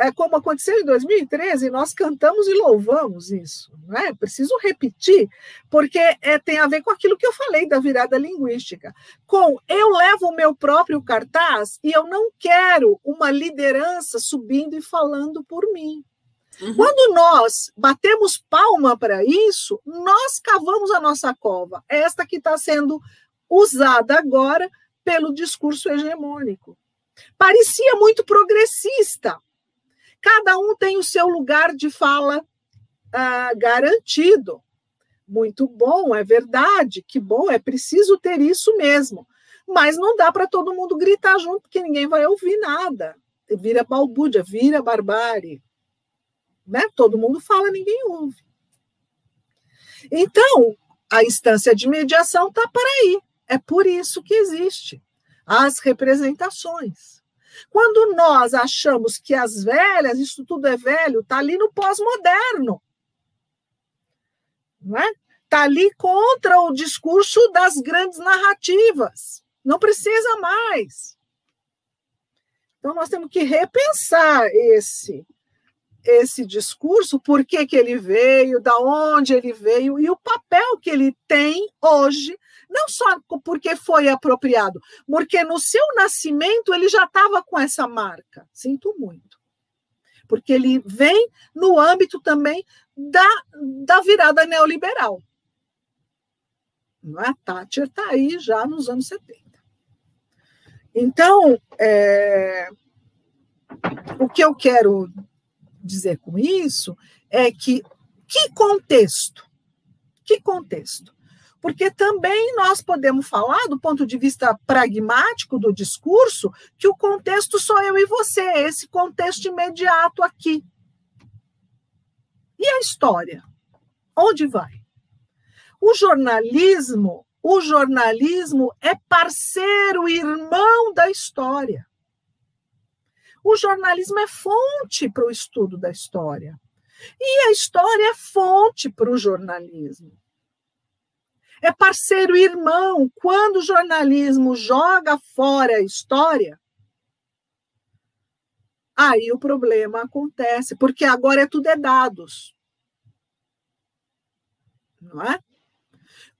é, como aconteceu em 2013, nós cantamos e louvamos isso. Não é? Preciso repetir, porque é, tem a ver com aquilo que eu falei da virada linguística. Com eu levo o meu próprio cartaz e eu não quero uma liderança subindo e falando por mim. Uhum. Quando nós batemos palma para isso, nós cavamos a nossa cova, esta que está sendo usada agora pelo discurso hegemônico. Parecia muito progressista, Cada um tem o seu lugar de fala ah, garantido. Muito bom, é verdade, que bom, é preciso ter isso mesmo. Mas não dá para todo mundo gritar junto, porque ninguém vai ouvir nada. Vira balbúrdia, vira barbárie. Né? Todo mundo fala, ninguém ouve. Então, a instância de mediação está para aí. É por isso que existe as representações. Quando nós achamos que as velhas, isso tudo é velho, está ali no pós-moderno. Não é? Está ali contra o discurso das grandes narrativas. Não precisa mais. Então, nós temos que repensar esse esse discurso, por que, que ele veio, da onde ele veio e o papel que ele tem hoje não só porque foi apropriado, porque no seu nascimento ele já estava com essa marca. Sinto muito. Porque ele vem no âmbito também da, da virada neoliberal. Não é? A Thatcher está aí já nos anos 70. Então, é, o que eu quero dizer com isso é que que contexto? Que contexto? porque também nós podemos falar, do ponto de vista pragmático do discurso, que o contexto sou eu e você, esse contexto imediato aqui. E a história? Onde vai? O jornalismo, o jornalismo é parceiro, irmão da história. O jornalismo é fonte para o estudo da história. E a história é fonte para o jornalismo é parceiro irmão. Quando o jornalismo joga fora a história, aí o problema acontece, porque agora é tudo é dados. Não é?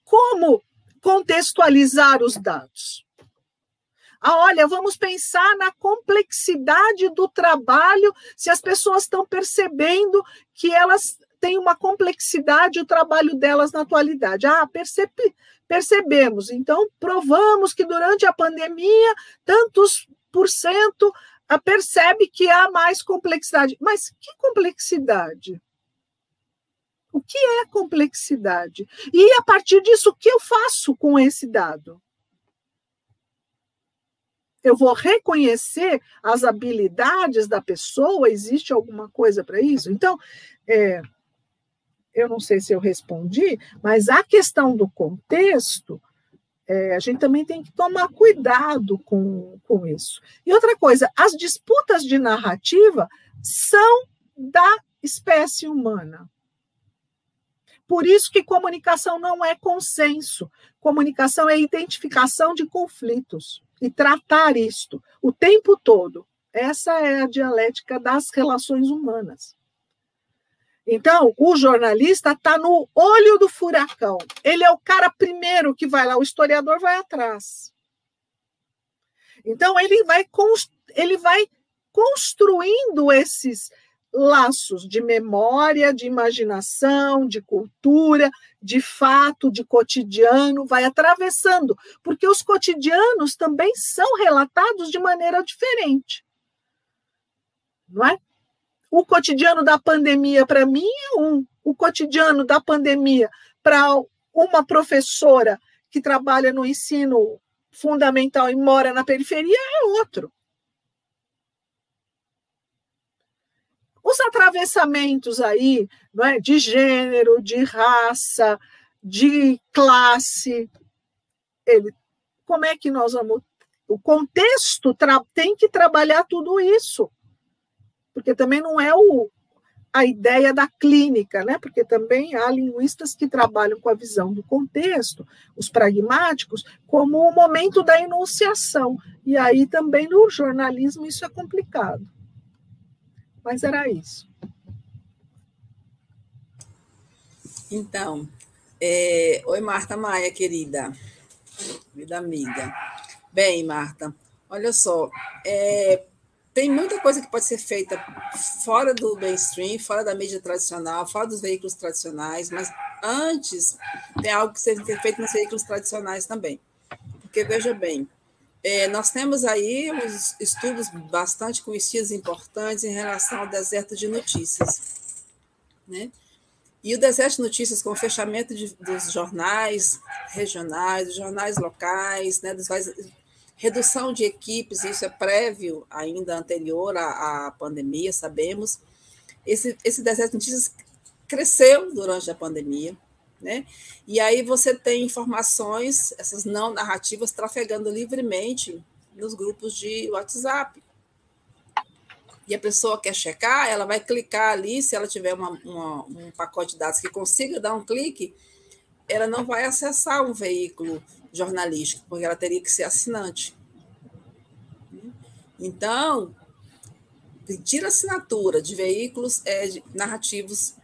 Como contextualizar os dados? Ah, olha, vamos pensar na complexidade do trabalho, se as pessoas estão percebendo que elas têm uma complexidade o trabalho delas na atualidade. Ah, percebe, percebemos. Então, provamos que durante a pandemia, tantos por cento ah, percebe que há mais complexidade. Mas que complexidade? O que é complexidade? E a partir disso, o que eu faço com esse dado? Eu vou reconhecer as habilidades da pessoa, existe alguma coisa para isso? Então, é, eu não sei se eu respondi, mas a questão do contexto, é, a gente também tem que tomar cuidado com, com isso. E outra coisa, as disputas de narrativa são da espécie humana. Por isso que comunicação não é consenso, comunicação é identificação de conflitos e tratar isto o tempo todo. Essa é a dialética das relações humanas. Então, o jornalista está no olho do furacão. Ele é o cara primeiro que vai lá, o historiador vai atrás. Então, ele vai, ele vai construindo esses laços de memória, de imaginação, de cultura, de fato, de cotidiano, vai atravessando, porque os cotidianos também são relatados de maneira diferente. Não é? O cotidiano da pandemia para mim é um, o cotidiano da pandemia para uma professora que trabalha no ensino fundamental e mora na periferia é outro. Os atravessamentos aí, não é, de gênero, de raça, de classe, ele, como é que nós vamos? O contexto tem que trabalhar tudo isso, porque também não é o, a ideia da clínica, né? Porque também há linguistas que trabalham com a visão do contexto, os pragmáticos, como o momento da enunciação. E aí também no jornalismo isso é complicado. Mas era isso. Então, é... oi, Marta Maia, querida, vida amiga. Bem, Marta, olha só, é... tem muita coisa que pode ser feita fora do mainstream, fora da mídia tradicional, fora dos veículos tradicionais, mas antes tem algo que seja feito nos veículos tradicionais também. Porque, veja bem, é, nós temos aí uns estudos bastante conhecidos, importantes, em relação ao deserto de notícias. Né? E o deserto de notícias, com o fechamento de, dos jornais regionais, dos jornais locais, né, dos, redução de equipes, isso é prévio, ainda anterior à, à pandemia, sabemos. Esse, esse deserto de notícias cresceu durante a pandemia. Né? E aí você tem informações, essas não narrativas, trafegando livremente nos grupos de WhatsApp. E a pessoa quer checar, ela vai clicar ali, se ela tiver uma, uma, um pacote de dados que consiga dar um clique, ela não vai acessar um veículo jornalístico, porque ela teria que ser assinante. Então, pedir assinatura de veículos é, de narrativos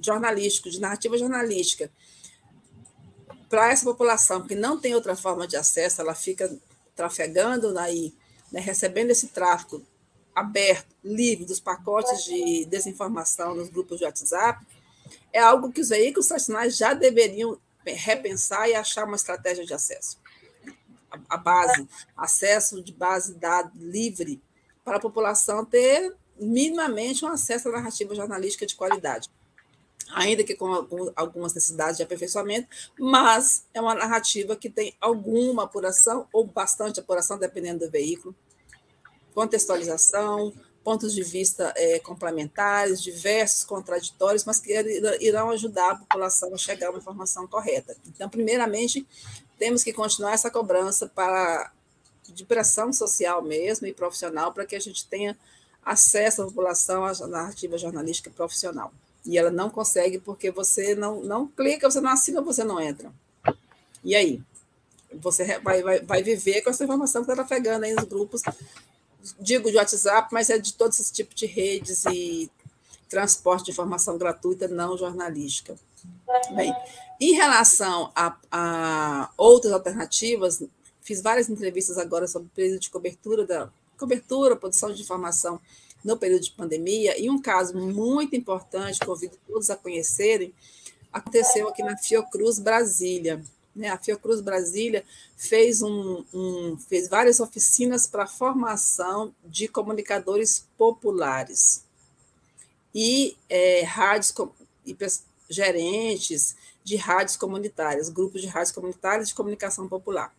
jornalísticos, de narrativa jornalística, para essa população que não tem outra forma de acesso, ela fica trafegando aí, né, recebendo esse tráfego aberto, livre dos pacotes de desinformação nos grupos de WhatsApp, é algo que os veículos tradicionais já deveriam repensar e achar uma estratégia de acesso. A base, acesso de base de dados livre para a população ter minimamente um acesso à narrativa jornalística de qualidade ainda que com algumas necessidades de aperfeiçoamento, mas é uma narrativa que tem alguma apuração, ou bastante apuração, dependendo do veículo, contextualização, pontos de vista é, complementares, diversos, contraditórios, mas que irão ajudar a população a chegar a uma informação correta. Então, primeiramente, temos que continuar essa cobrança para de pressão social mesmo e profissional para que a gente tenha acesso à população à narrativa jornalística profissional. E ela não consegue porque você não, não clica, você não assina, você não entra. E aí? Você vai, vai, vai viver com essa informação que está trafegando aí nos grupos digo de WhatsApp, mas é de todos esses tipos de redes e transporte de informação gratuita não jornalística. Bem, em relação a, a outras alternativas, fiz várias entrevistas agora sobre o período de cobertura da cobertura, produção de informação no período de pandemia, e um caso muito importante, convido todos a conhecerem, aconteceu aqui na Fiocruz Brasília. Né? A Fiocruz Brasília fez, um, um fez várias oficinas para formação de comunicadores populares e é, rádios e gerentes de rádios comunitárias, grupos de rádios comunitárias de comunicação popular.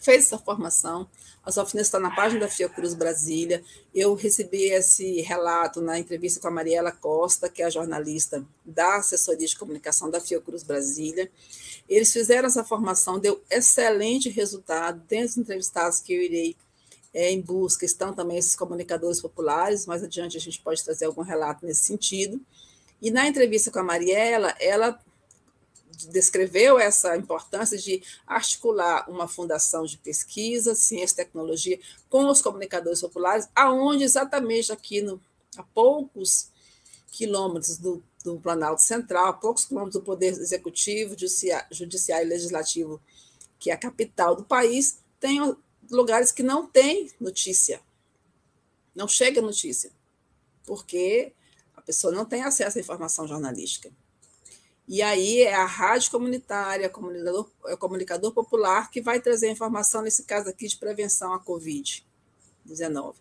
Fez essa formação, as oficinas estão na página da Fiocruz Brasília. Eu recebi esse relato na entrevista com a Mariela Costa, que é a jornalista da assessoria de comunicação da Fiocruz Brasília. Eles fizeram essa formação, deu excelente resultado. Dentre os entrevistados que eu irei é, em busca estão também esses comunicadores populares. Mais adiante a gente pode trazer algum relato nesse sentido. E na entrevista com a Mariela, ela descreveu essa importância de articular uma fundação de pesquisa, ciência e tecnologia com os comunicadores populares, aonde exatamente aqui no, a poucos quilômetros do, do Planalto Central, a poucos quilômetros do Poder Executivo, Judiciário e Legislativo, que é a capital do país, tem lugares que não tem notícia, não chega notícia, porque a pessoa não tem acesso à informação jornalística. E aí é a rádio comunitária, comunicador, é comunicador popular que vai trazer informação, nesse caso aqui, de prevenção à Covid-19.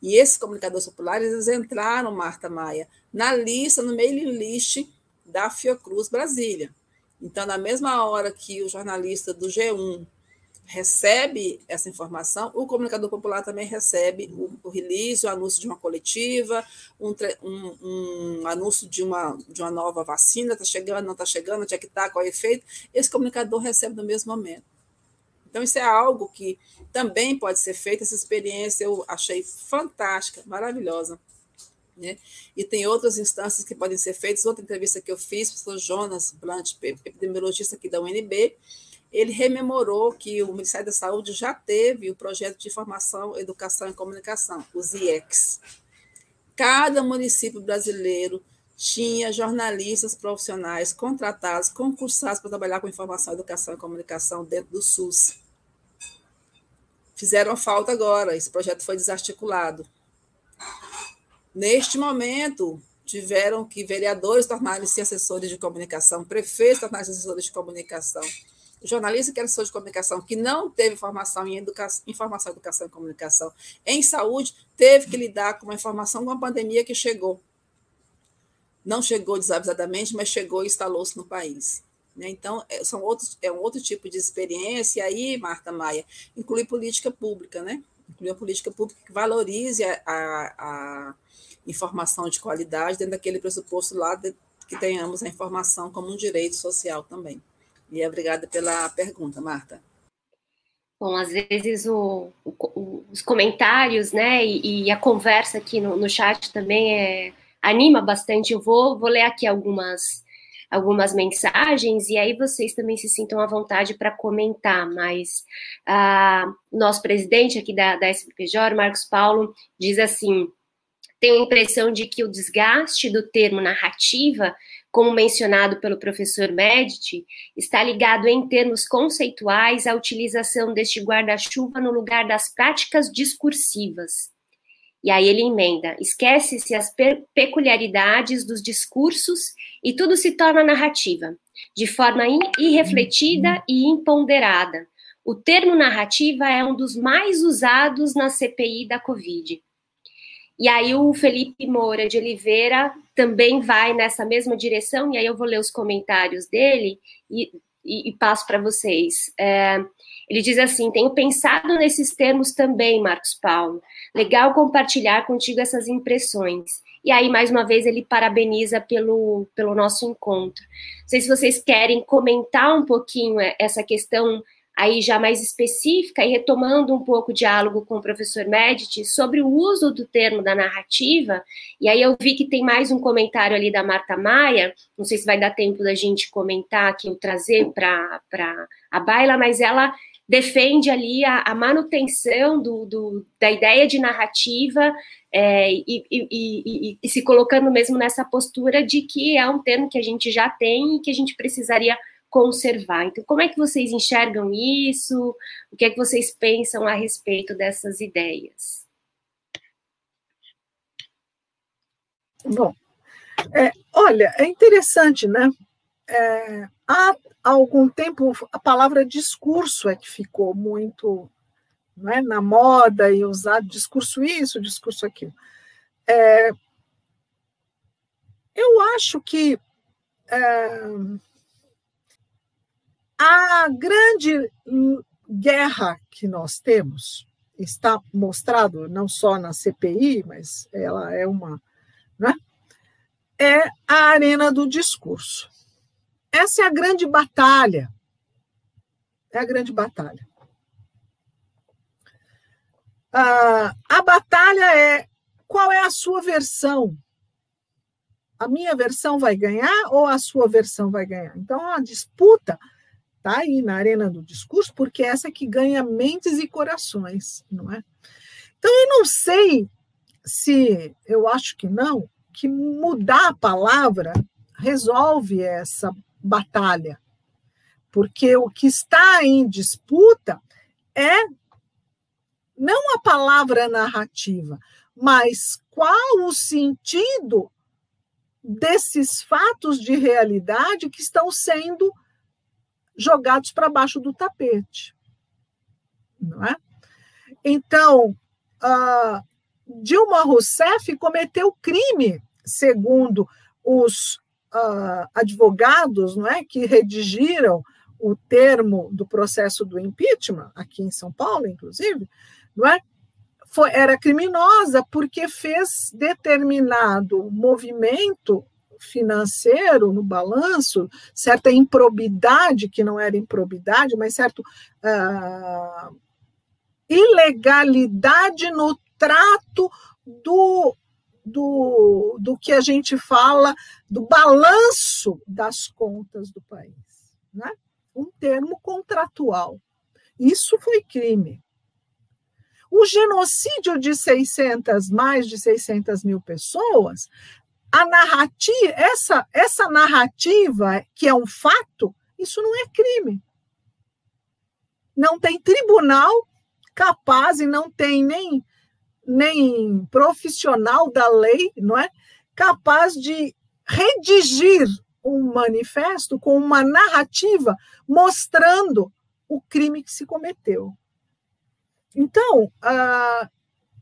E esses comunicadores populares, eles entraram, Marta Maia, na lista, no mailing list da Fiocruz Brasília. Então, na mesma hora que o jornalista do G1 recebe essa informação, o comunicador popular também recebe o, o release, o anúncio de uma coletiva, um, um, um, anúncio de uma, de uma nova vacina, está chegando, não está chegando, onde é que está, qual é o efeito, esse comunicador recebe no mesmo momento. Então, isso é algo que também pode ser feito, essa experiência eu achei fantástica, maravilhosa. Né? E tem outras instâncias que podem ser feitas. Outra entrevista que eu fiz, professor Jonas Blunt, epidemiologista aqui da UNB, ele rememorou que o Ministério da Saúde já teve o projeto de informação, educação e comunicação, os IECs. Cada município brasileiro tinha jornalistas profissionais contratados, concursados para trabalhar com informação, educação e comunicação dentro do SUS. Fizeram falta agora, esse projeto foi desarticulado. Neste momento, tiveram que vereadores tornarem-se assessores de comunicação, prefeitos tornarem-se assessores de comunicação, jornalista que era assessor de comunicação, que não teve formação em educação, informação, educação e comunicação em saúde, teve que lidar com uma informação com a pandemia que chegou. Não chegou desavisadamente, mas chegou e instalou-se no país. Né? Então, é, são outros, é um outro tipo de experiência, e aí, Marta Maia, inclui política pública, né? Inclui a política pública que valorize a, a, a informação de qualidade dentro daquele pressuposto lá de, que tenhamos a informação como um direito social também. E obrigada pela pergunta, Marta. Bom, às vezes o, o, os comentários, né, e, e, a conversa aqui no, no chat também é, anima bastante. Eu vou, vou ler aqui algumas, algumas mensagens e aí vocês também se sintam à vontade para comentar. Mas ah, nosso presidente aqui da, da SPPJ, Marcos Paulo, diz assim: tenho a impressão de que o desgaste do termo narrativa como mencionado pelo professor Medici, está ligado em termos conceituais à utilização deste guarda-chuva no lugar das práticas discursivas. E aí ele emenda: esquece-se as peculiaridades dos discursos e tudo se torna narrativa, de forma irrefletida e imponderada. O termo narrativa é um dos mais usados na CPI da Covid. E aí o Felipe Moura de Oliveira também vai nessa mesma direção, e aí eu vou ler os comentários dele e, e, e passo para vocês. É, ele diz assim: tenho pensado nesses termos também, Marcos Paulo. Legal compartilhar contigo essas impressões. E aí, mais uma vez, ele parabeniza pelo, pelo nosso encontro. Não sei se vocês querem comentar um pouquinho essa questão aí já mais específica e retomando um pouco o diálogo com o professor Medici sobre o uso do termo da narrativa, e aí eu vi que tem mais um comentário ali da Marta Maia, não sei se vai dar tempo da gente comentar aqui, ou trazer para a baila, mas ela defende ali a, a manutenção do, do, da ideia de narrativa é, e, e, e, e, se colocando mesmo nessa postura de que é um termo que a gente já tem e que a gente precisaria conservar. Então, como é que vocês enxergam isso? O que é que vocês pensam a respeito dessas ideias? Bom, é, olha, é interessante, né? É, há algum tempo a palavra discurso é que ficou muito né, na moda e usado discurso isso, discurso aquilo. É, eu acho que é, a grande guerra que nós temos está mostrado não só na CPI, mas ela é uma, né, é a arena do discurso. Essa é a grande batalha. É a grande batalha. Ah, a batalha é qual é a sua versão? A minha versão vai ganhar ou a sua versão vai ganhar? Então, a disputa está aí na arena do discurso, porque é essa que ganha mentes e corações, não é? Então, eu não sei se, eu acho que não, que mudar a palavra resolve essa batalha, porque o que está em disputa é não a palavra narrativa, mas qual o sentido desses fatos de realidade que estão sendo jogados para baixo do tapete. Não é? Então, uh, Dilma Rousseff cometeu crime, segundo os uh, advogados não é, que redigiram o termo do processo do impeachment, aqui em São Paulo, inclusive, não é? Foi, era criminosa porque fez determinado movimento financeiro no balanço, certa improbidade, que não era improbidade, mas certo uh, ilegalidade no trato do do, do que a gente fala do balanço das contas do país. Né? Um termo contratual. Isso foi crime. O genocídio de 600, mais de 600 mil pessoas, a narrativa, essa, essa narrativa, que é um fato, isso não é crime. Não tem tribunal capaz e não tem nem nem profissional da lei, não é? Capaz de redigir um manifesto com uma narrativa mostrando o crime que se cometeu. Então, a,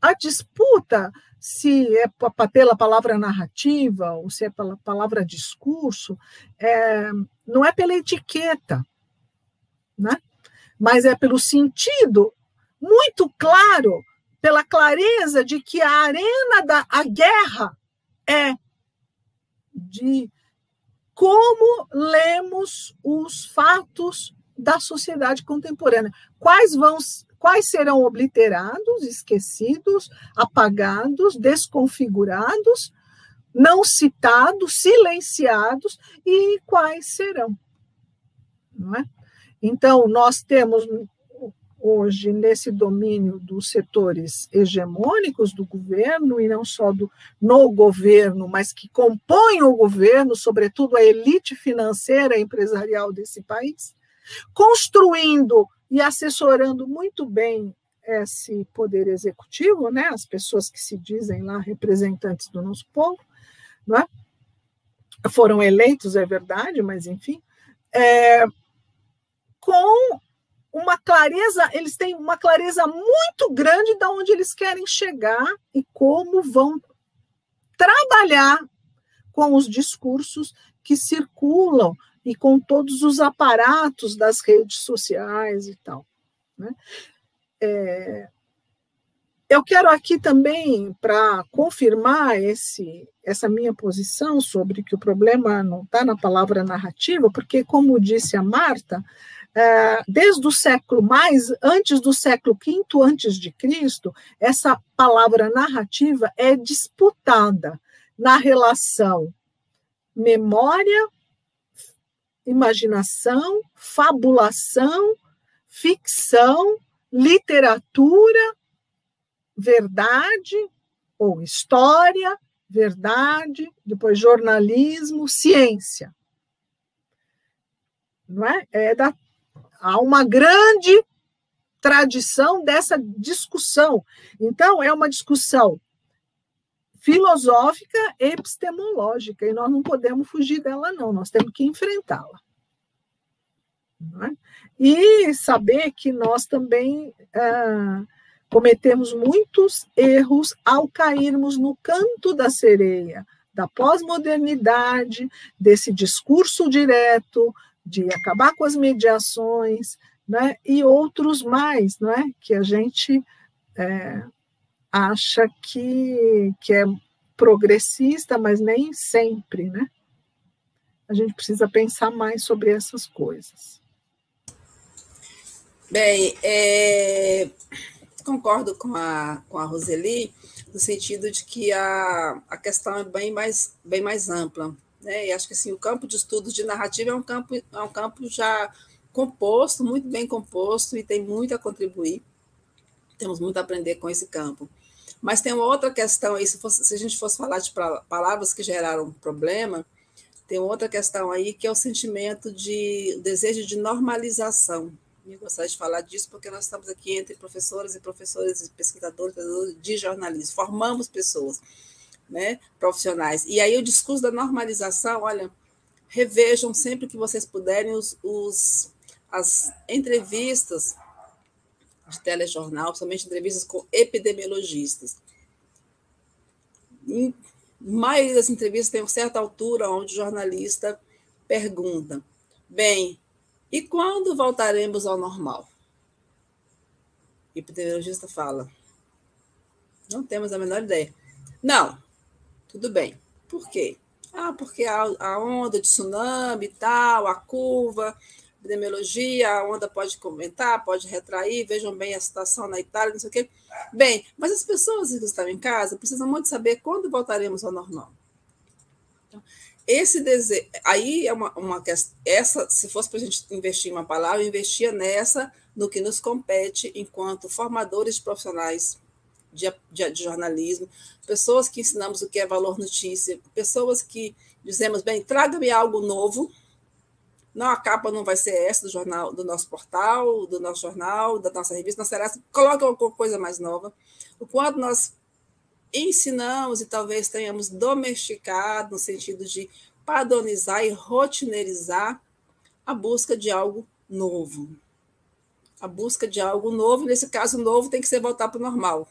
a disputa, se é pela palavra narrativa ou se é pela palavra discurso, é, não é pela etiqueta, né? mas é pelo sentido muito claro pela clareza de que a arena da a guerra é de como lemos os fatos da sociedade contemporânea. Quais vão quais serão obliterados, esquecidos, apagados, desconfigurados, não citados, silenciados e quais serão, não é? Então nós temos hoje nesse domínio dos setores hegemônicos do governo, e não só do, no governo, mas que compõem o governo, sobretudo a elite financeira e empresarial desse país, construindo e assessorando muito bem esse poder executivo, né, as pessoas que se dizem lá representantes do nosso povo, não é? foram eleitos, é verdade, mas enfim, é, com uma clareza, eles têm uma clareza muito grande de onde eles querem chegar e como vão trabalhar com os discursos que circulam e com todos os aparatos das redes sociais e tal. Né? É, eu quero aqui também, para confirmar esse, essa minha posição sobre que o problema não está na palavra narrativa, porque, como disse a Marta, é, desde o século mais antes do século V antes de Cristo, essa palavra narrativa é disputada na relação memória, imaginação, fabulação, ficção, literatura, verdade ou história, verdade, depois jornalismo, ciência. Não é? é da, há uma grande tradição dessa discussão. Então, é uma discussão filosófica epistemológica, e nós não podemos fugir dela, não, nós temos que enfrentá-la. É? E saber que nós também ah, cometemos muitos erros ao cairmos no canto da sereia, da pós-modernidade, desse discurso direto, de acabar com as mediações, né? e outros mais, não é? que a gente é, acha que, que é progressista, mas nem sempre. Né? A gente precisa pensar mais sobre essas coisas. Bem, é, concordo com a, com a Roseli, no sentido de que a, a questão é bem mais, bem mais ampla. Né? E acho que assim, o campo de estudos de narrativa é um campo, é um campo já composto, muito bem composto, e tem muito a contribuir. Temos muito a aprender com esse campo. Mas tem uma outra questão aí, se, fosse, se a gente fosse falar de palavras que geraram problema, tem outra questão aí que é o sentimento de desejo de normalização. Eu gostaria de falar disso porque nós estamos aqui entre professoras e professores, pesquisadores de jornalismo, formamos pessoas, né, profissionais. E aí o discurso da normalização, olha, revejam sempre que vocês puderem os, os as entrevistas de telejornal, principalmente entrevistas com epidemiologistas. Em maioria das entrevistas tem uma certa altura onde o jornalista pergunta: bem, e quando voltaremos ao normal? O epidemiologista fala: não temos a menor ideia. Não, tudo bem. Por quê? Ah, porque a, a onda de tsunami e tal, a curva, epidemiologia, a onda pode comentar, pode retrair, vejam bem a situação na Itália, não sei o quê. Bem, mas as pessoas que estão em casa precisam muito saber quando voltaremos ao normal. Então, esse desejo, aí é uma, uma essa, se fosse para a gente investir em uma palavra, eu investia nessa, no que nos compete enquanto formadores profissionais de, de, de, jornalismo, pessoas que ensinamos o que é valor notícia, pessoas que dizemos, bem, traga-me algo novo, não, a capa não vai ser essa do jornal, do nosso portal, do nosso jornal, da nossa revista, não será essa. Coloque alguma coisa mais nova. O quanto nós ensinamos e talvez tenhamos domesticado, no sentido de padronizar e rotineirizar a busca de algo novo. A busca de algo novo, nesse caso, novo tem que ser voltar para o normal.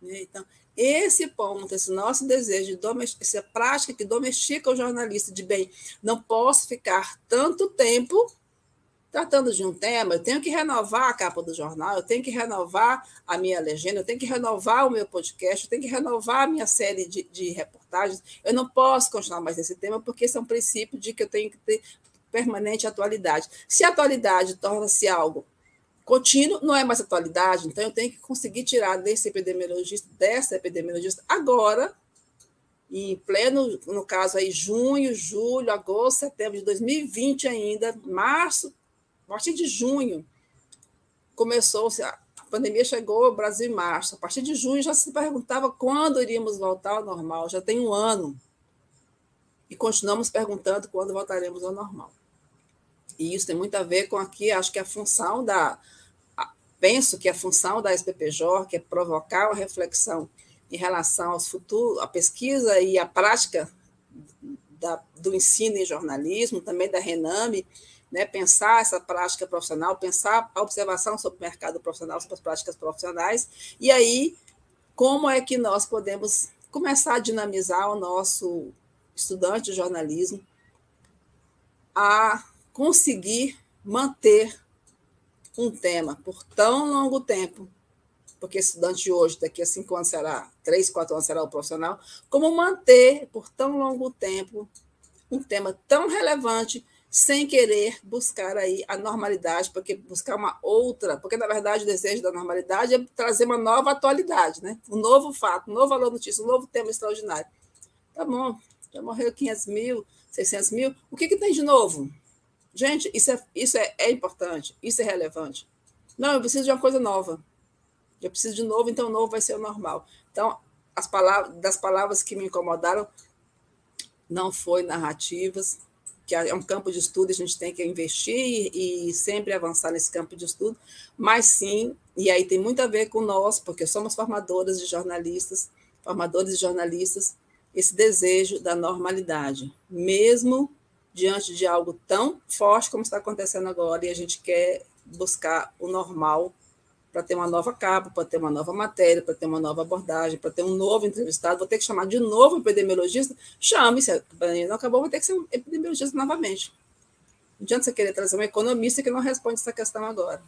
Então, esse ponto, esse nosso desejo de essa prática que domestica o jornalista de bem, não posso ficar tanto tempo tratando de um tema, eu tenho que renovar a capa do jornal, eu tenho que renovar a minha legenda, eu tenho que renovar o meu podcast, eu tenho que renovar a minha série de, de reportagens. Eu não posso continuar mais nesse tema, porque esse é um princípio de que eu tenho que ter permanente atualidade. Se a atualidade torna-se algo Contínuo não é mais atualidade, então eu tenho que conseguir tirar desse epidemiologista, dessa epidemiologista, agora, em pleno, no caso aí, junho, julho, agosto, setembro de 2020 ainda, março, a partir de junho, começou, a pandemia chegou ao Brasil em março, a partir de junho já se perguntava quando iríamos voltar ao normal, já tem um ano, e continuamos perguntando quando voltaremos ao normal. E isso tem muito a ver com aqui, acho que a função da, penso que a função da SPPJ que é provocar uma reflexão em relação aos futuros, a pesquisa e a prática da, do ensino em jornalismo, também da Rename, né, pensar essa prática profissional, pensar a observação sobre o mercado profissional, sobre as práticas profissionais, e aí como é que nós podemos começar a dinamizar o nosso estudante de jornalismo a conseguir manter um tema por tão longo tempo, porque estudante de hoje, daqui a cinco anos será, três, quatro anos será o profissional, como manter por tão longo tempo um tema tão relevante sem querer buscar aí a normalidade, porque buscar uma outra, porque na verdade o desejo da normalidade é trazer uma nova atualidade, né? um novo fato, um novo valor notícia, um novo tema extraordinário. Tá bom, já morreu 500 mil, 600 mil, o que, que tem de novo? Gente, isso é, isso é, é importante, isso é relevante. Não, eu preciso de uma coisa nova. Eu preciso de novo, então novo vai ser o normal. Então, as palavras, das palavras que me incomodaram, não foi narrativas, que é um campo de estudo, a gente tem que investir e, sempre avançar nesse campo de estudo, mas sim, e aí tem muito a ver com nós, porque somos formadoras de jornalistas, formadores de jornalistas, esse desejo da normalidade, mesmo diante de algo tão forte como está acontecendo agora, e a gente quer buscar o normal para ter uma nova capa, para ter uma nova matéria, para ter uma nova abordagem, para ter um novo entrevistado, vou ter que chamar de novo o epidemiologista, chame, se não acabou, vou ter que ser um epidemiologista novamente. Não adianta você querer trazer um economista que não responde essa questão agora.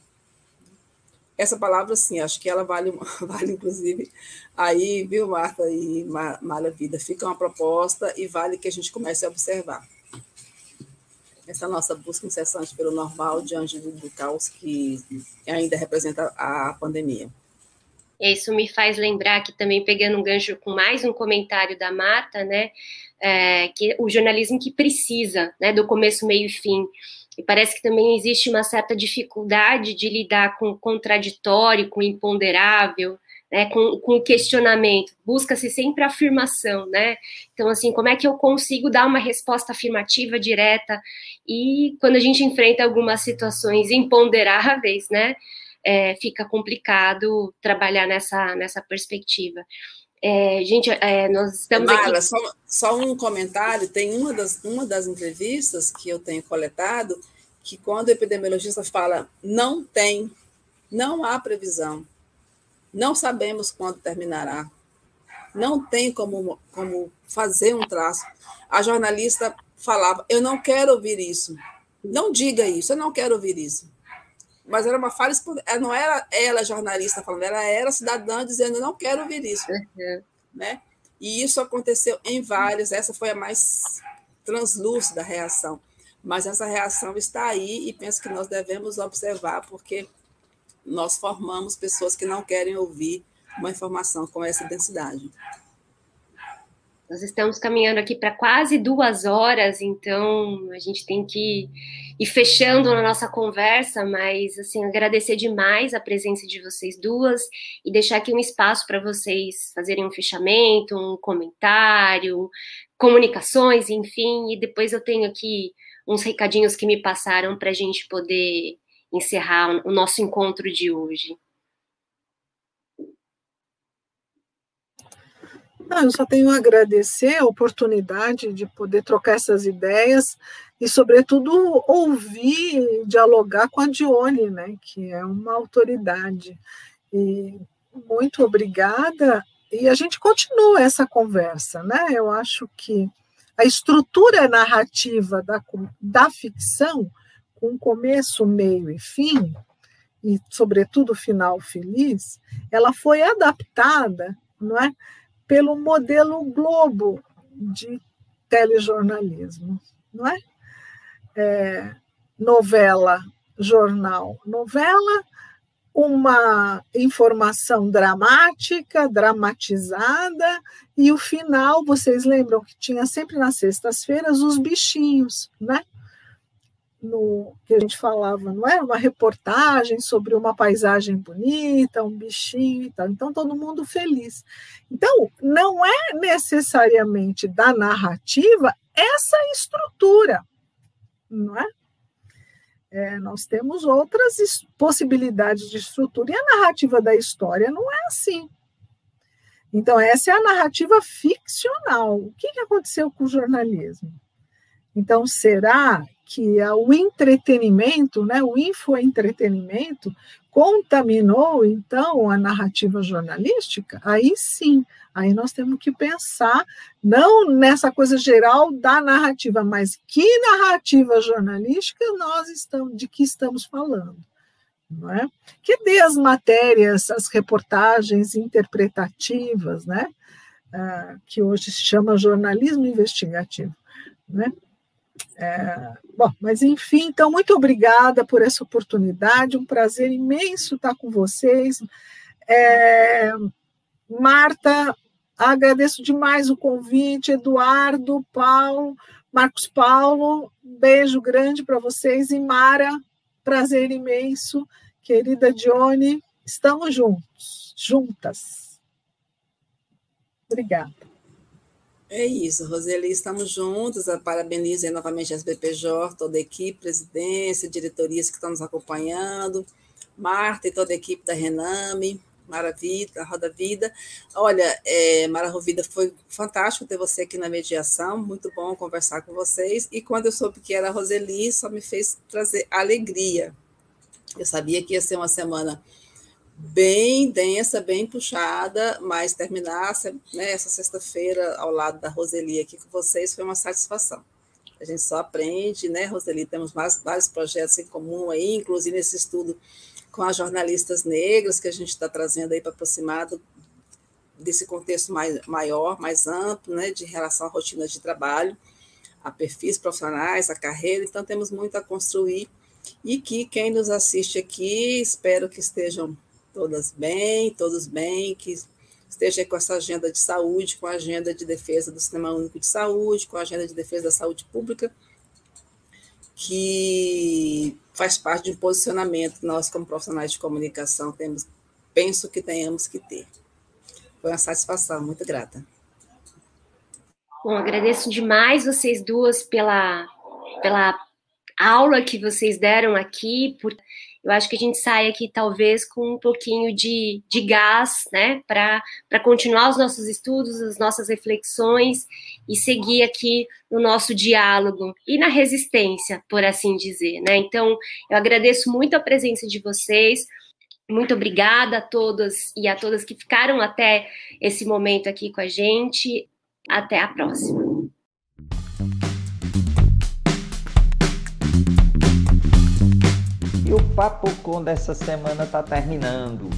Essa palavra, sim, acho que ela vale, vale inclusive, aí, viu, Marta e Malha Vida, fica uma proposta e vale que a gente comece a observar essa nossa busca incessante pelo normal diante do, do caos que ainda representa a pandemia. Isso me faz lembrar que também pegando um gancho com mais um comentário da Marta, né, é, que o jornalismo que precisa, né, do começo, meio e fim. E parece que também existe uma certa dificuldade de lidar com o contraditório, com o imponderável, né, com, com questionamento, busca-se sempre a afirmação, né? Então, assim, como é que eu consigo dar uma resposta afirmativa direta? E quando a gente enfrenta algumas situações imponderáveis, né, é, fica complicado trabalhar nessa, nessa perspectiva. É, gente, é, nós estamos Mara, aqui... só, só um comentário, tem uma das, uma das entrevistas que eu tenho coletado, que quando o epidemiologista fala não tem, não há previsão, não sabemos quando terminará. Não tem como, como fazer um traço. A jornalista falava: Eu não quero ouvir isso. Não diga isso, eu não quero ouvir isso. Mas era uma fala, não era ela jornalista falando, ela era cidadã dizendo: Eu não quero ouvir isso. Uhum. Né? E isso aconteceu em vários, essa foi a mais translúcida reação. Mas essa reação está aí e penso que nós devemos observar, porque nós formamos pessoas que não querem ouvir uma informação com essa densidade. Nós estamos caminhando aqui para quase duas horas, então a gente tem que ir fechando na nossa conversa, mas assim agradecer demais a presença de vocês duas e deixar aqui um espaço para vocês fazerem um fechamento, um comentário, comunicações, enfim, e depois eu tenho aqui uns recadinhos que me passaram para a gente poder encerrar o nosso encontro de hoje? Não, eu só tenho a agradecer a oportunidade de poder trocar essas ideias e, sobretudo, ouvir, dialogar com a Dione, né, que é uma autoridade. E muito obrigada. E a gente continua essa conversa, né? Eu acho que a estrutura narrativa da, da ficção com começo, meio e fim, e sobretudo final feliz, ela foi adaptada, não é, pelo modelo Globo de telejornalismo, não é? é novela, jornal, novela, uma informação dramática, dramatizada, e o final, vocês lembram que tinha sempre nas sextas-feiras os bichinhos, né? No que a gente falava, não é uma reportagem sobre uma paisagem bonita, um bichinho e tal. Então todo mundo feliz. Então não é necessariamente da narrativa essa estrutura, não é? é nós temos outras possibilidades de estrutura e a narrativa da história não é assim. Então essa é a narrativa ficcional. O que aconteceu com o jornalismo? Então será que o entretenimento, né, o infoentretenimento, contaminou, então, a narrativa jornalística, aí sim, aí nós temos que pensar, não nessa coisa geral da narrativa, mas que narrativa jornalística nós estamos, de que estamos falando. Não é? Que dê as matérias, as reportagens interpretativas, né? Ah, que hoje se chama jornalismo investigativo. Né? É, bom, mas enfim, então, muito obrigada por essa oportunidade, um prazer imenso estar com vocês. É, Marta, agradeço demais o convite, Eduardo, Paulo, Marcos Paulo, beijo grande para vocês. E Mara, prazer imenso. Querida Dione, estamos juntos, juntas. Obrigada. É isso, Roseli, estamos juntos. Parabenizo novamente as BPJ, toda a equipe, presidência, diretorias que estão nos acompanhando, Marta e toda a equipe da Rename, Maravilha, Roda Vida. Olha, é, Maravilha, foi fantástico ter você aqui na mediação, muito bom conversar com vocês. E quando eu soube que era a Roseli, só me fez trazer alegria. Eu sabia que ia ser uma semana bem densa, bem puxada, mas terminar né, essa sexta-feira ao lado da Roseli aqui com vocês foi uma satisfação. A gente só aprende, né, Roseli? Temos mais, vários projetos em comum aí, inclusive esse estudo com as jornalistas negras que a gente está trazendo aí para aproximar do, desse contexto mais, maior, mais amplo, né, de relação à rotina de trabalho, a perfis profissionais, a carreira. Então, temos muito a construir e que quem nos assiste aqui, espero que estejam todas bem, todos bem, que esteja com essa agenda de saúde, com a agenda de defesa do Sistema Único de Saúde, com a agenda de defesa da saúde pública, que faz parte de um posicionamento que nós, como profissionais de comunicação, temos, penso que tenhamos que ter. Foi uma satisfação, muito grata. Bom, agradeço demais vocês duas pela, pela aula que vocês deram aqui, por eu acho que a gente sai aqui talvez com um pouquinho de, de gás, né, para continuar os nossos estudos, as nossas reflexões e seguir aqui no nosso diálogo e na resistência, por assim dizer, né? Então, eu agradeço muito a presença de vocês. Muito obrigada a todas e a todas que ficaram até esse momento aqui com a gente. Até a próxima. E o Papo Com dessa semana está terminando.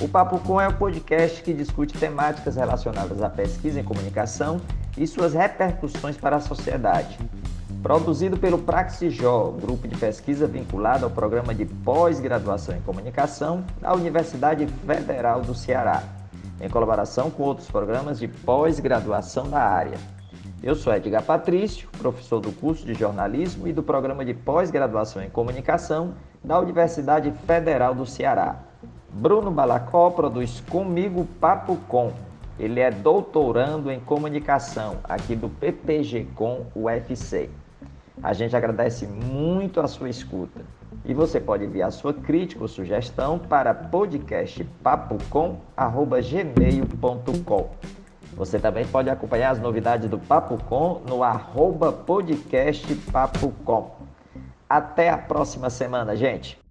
O Papo Com é um podcast que discute temáticas relacionadas à pesquisa em comunicação e suas repercussões para a sociedade. Produzido pelo Praxijó, grupo de pesquisa vinculado ao programa de pós-graduação em comunicação da Universidade Federal do Ceará, em colaboração com outros programas de pós-graduação da área. Eu sou Edgar Patrício, professor do curso de jornalismo e do programa de pós-graduação em comunicação da Universidade Federal do Ceará. Bruno Balacó produz comigo Papo Com. Ele é doutorando em comunicação aqui do PPG Com UFC. A gente agradece muito a sua escuta. E você pode enviar sua crítica ou sugestão para podcastpapocom.gmail.com. Você também pode acompanhar as novidades do Papo Com no arroba podcast Papo Com. Até a próxima semana, gente!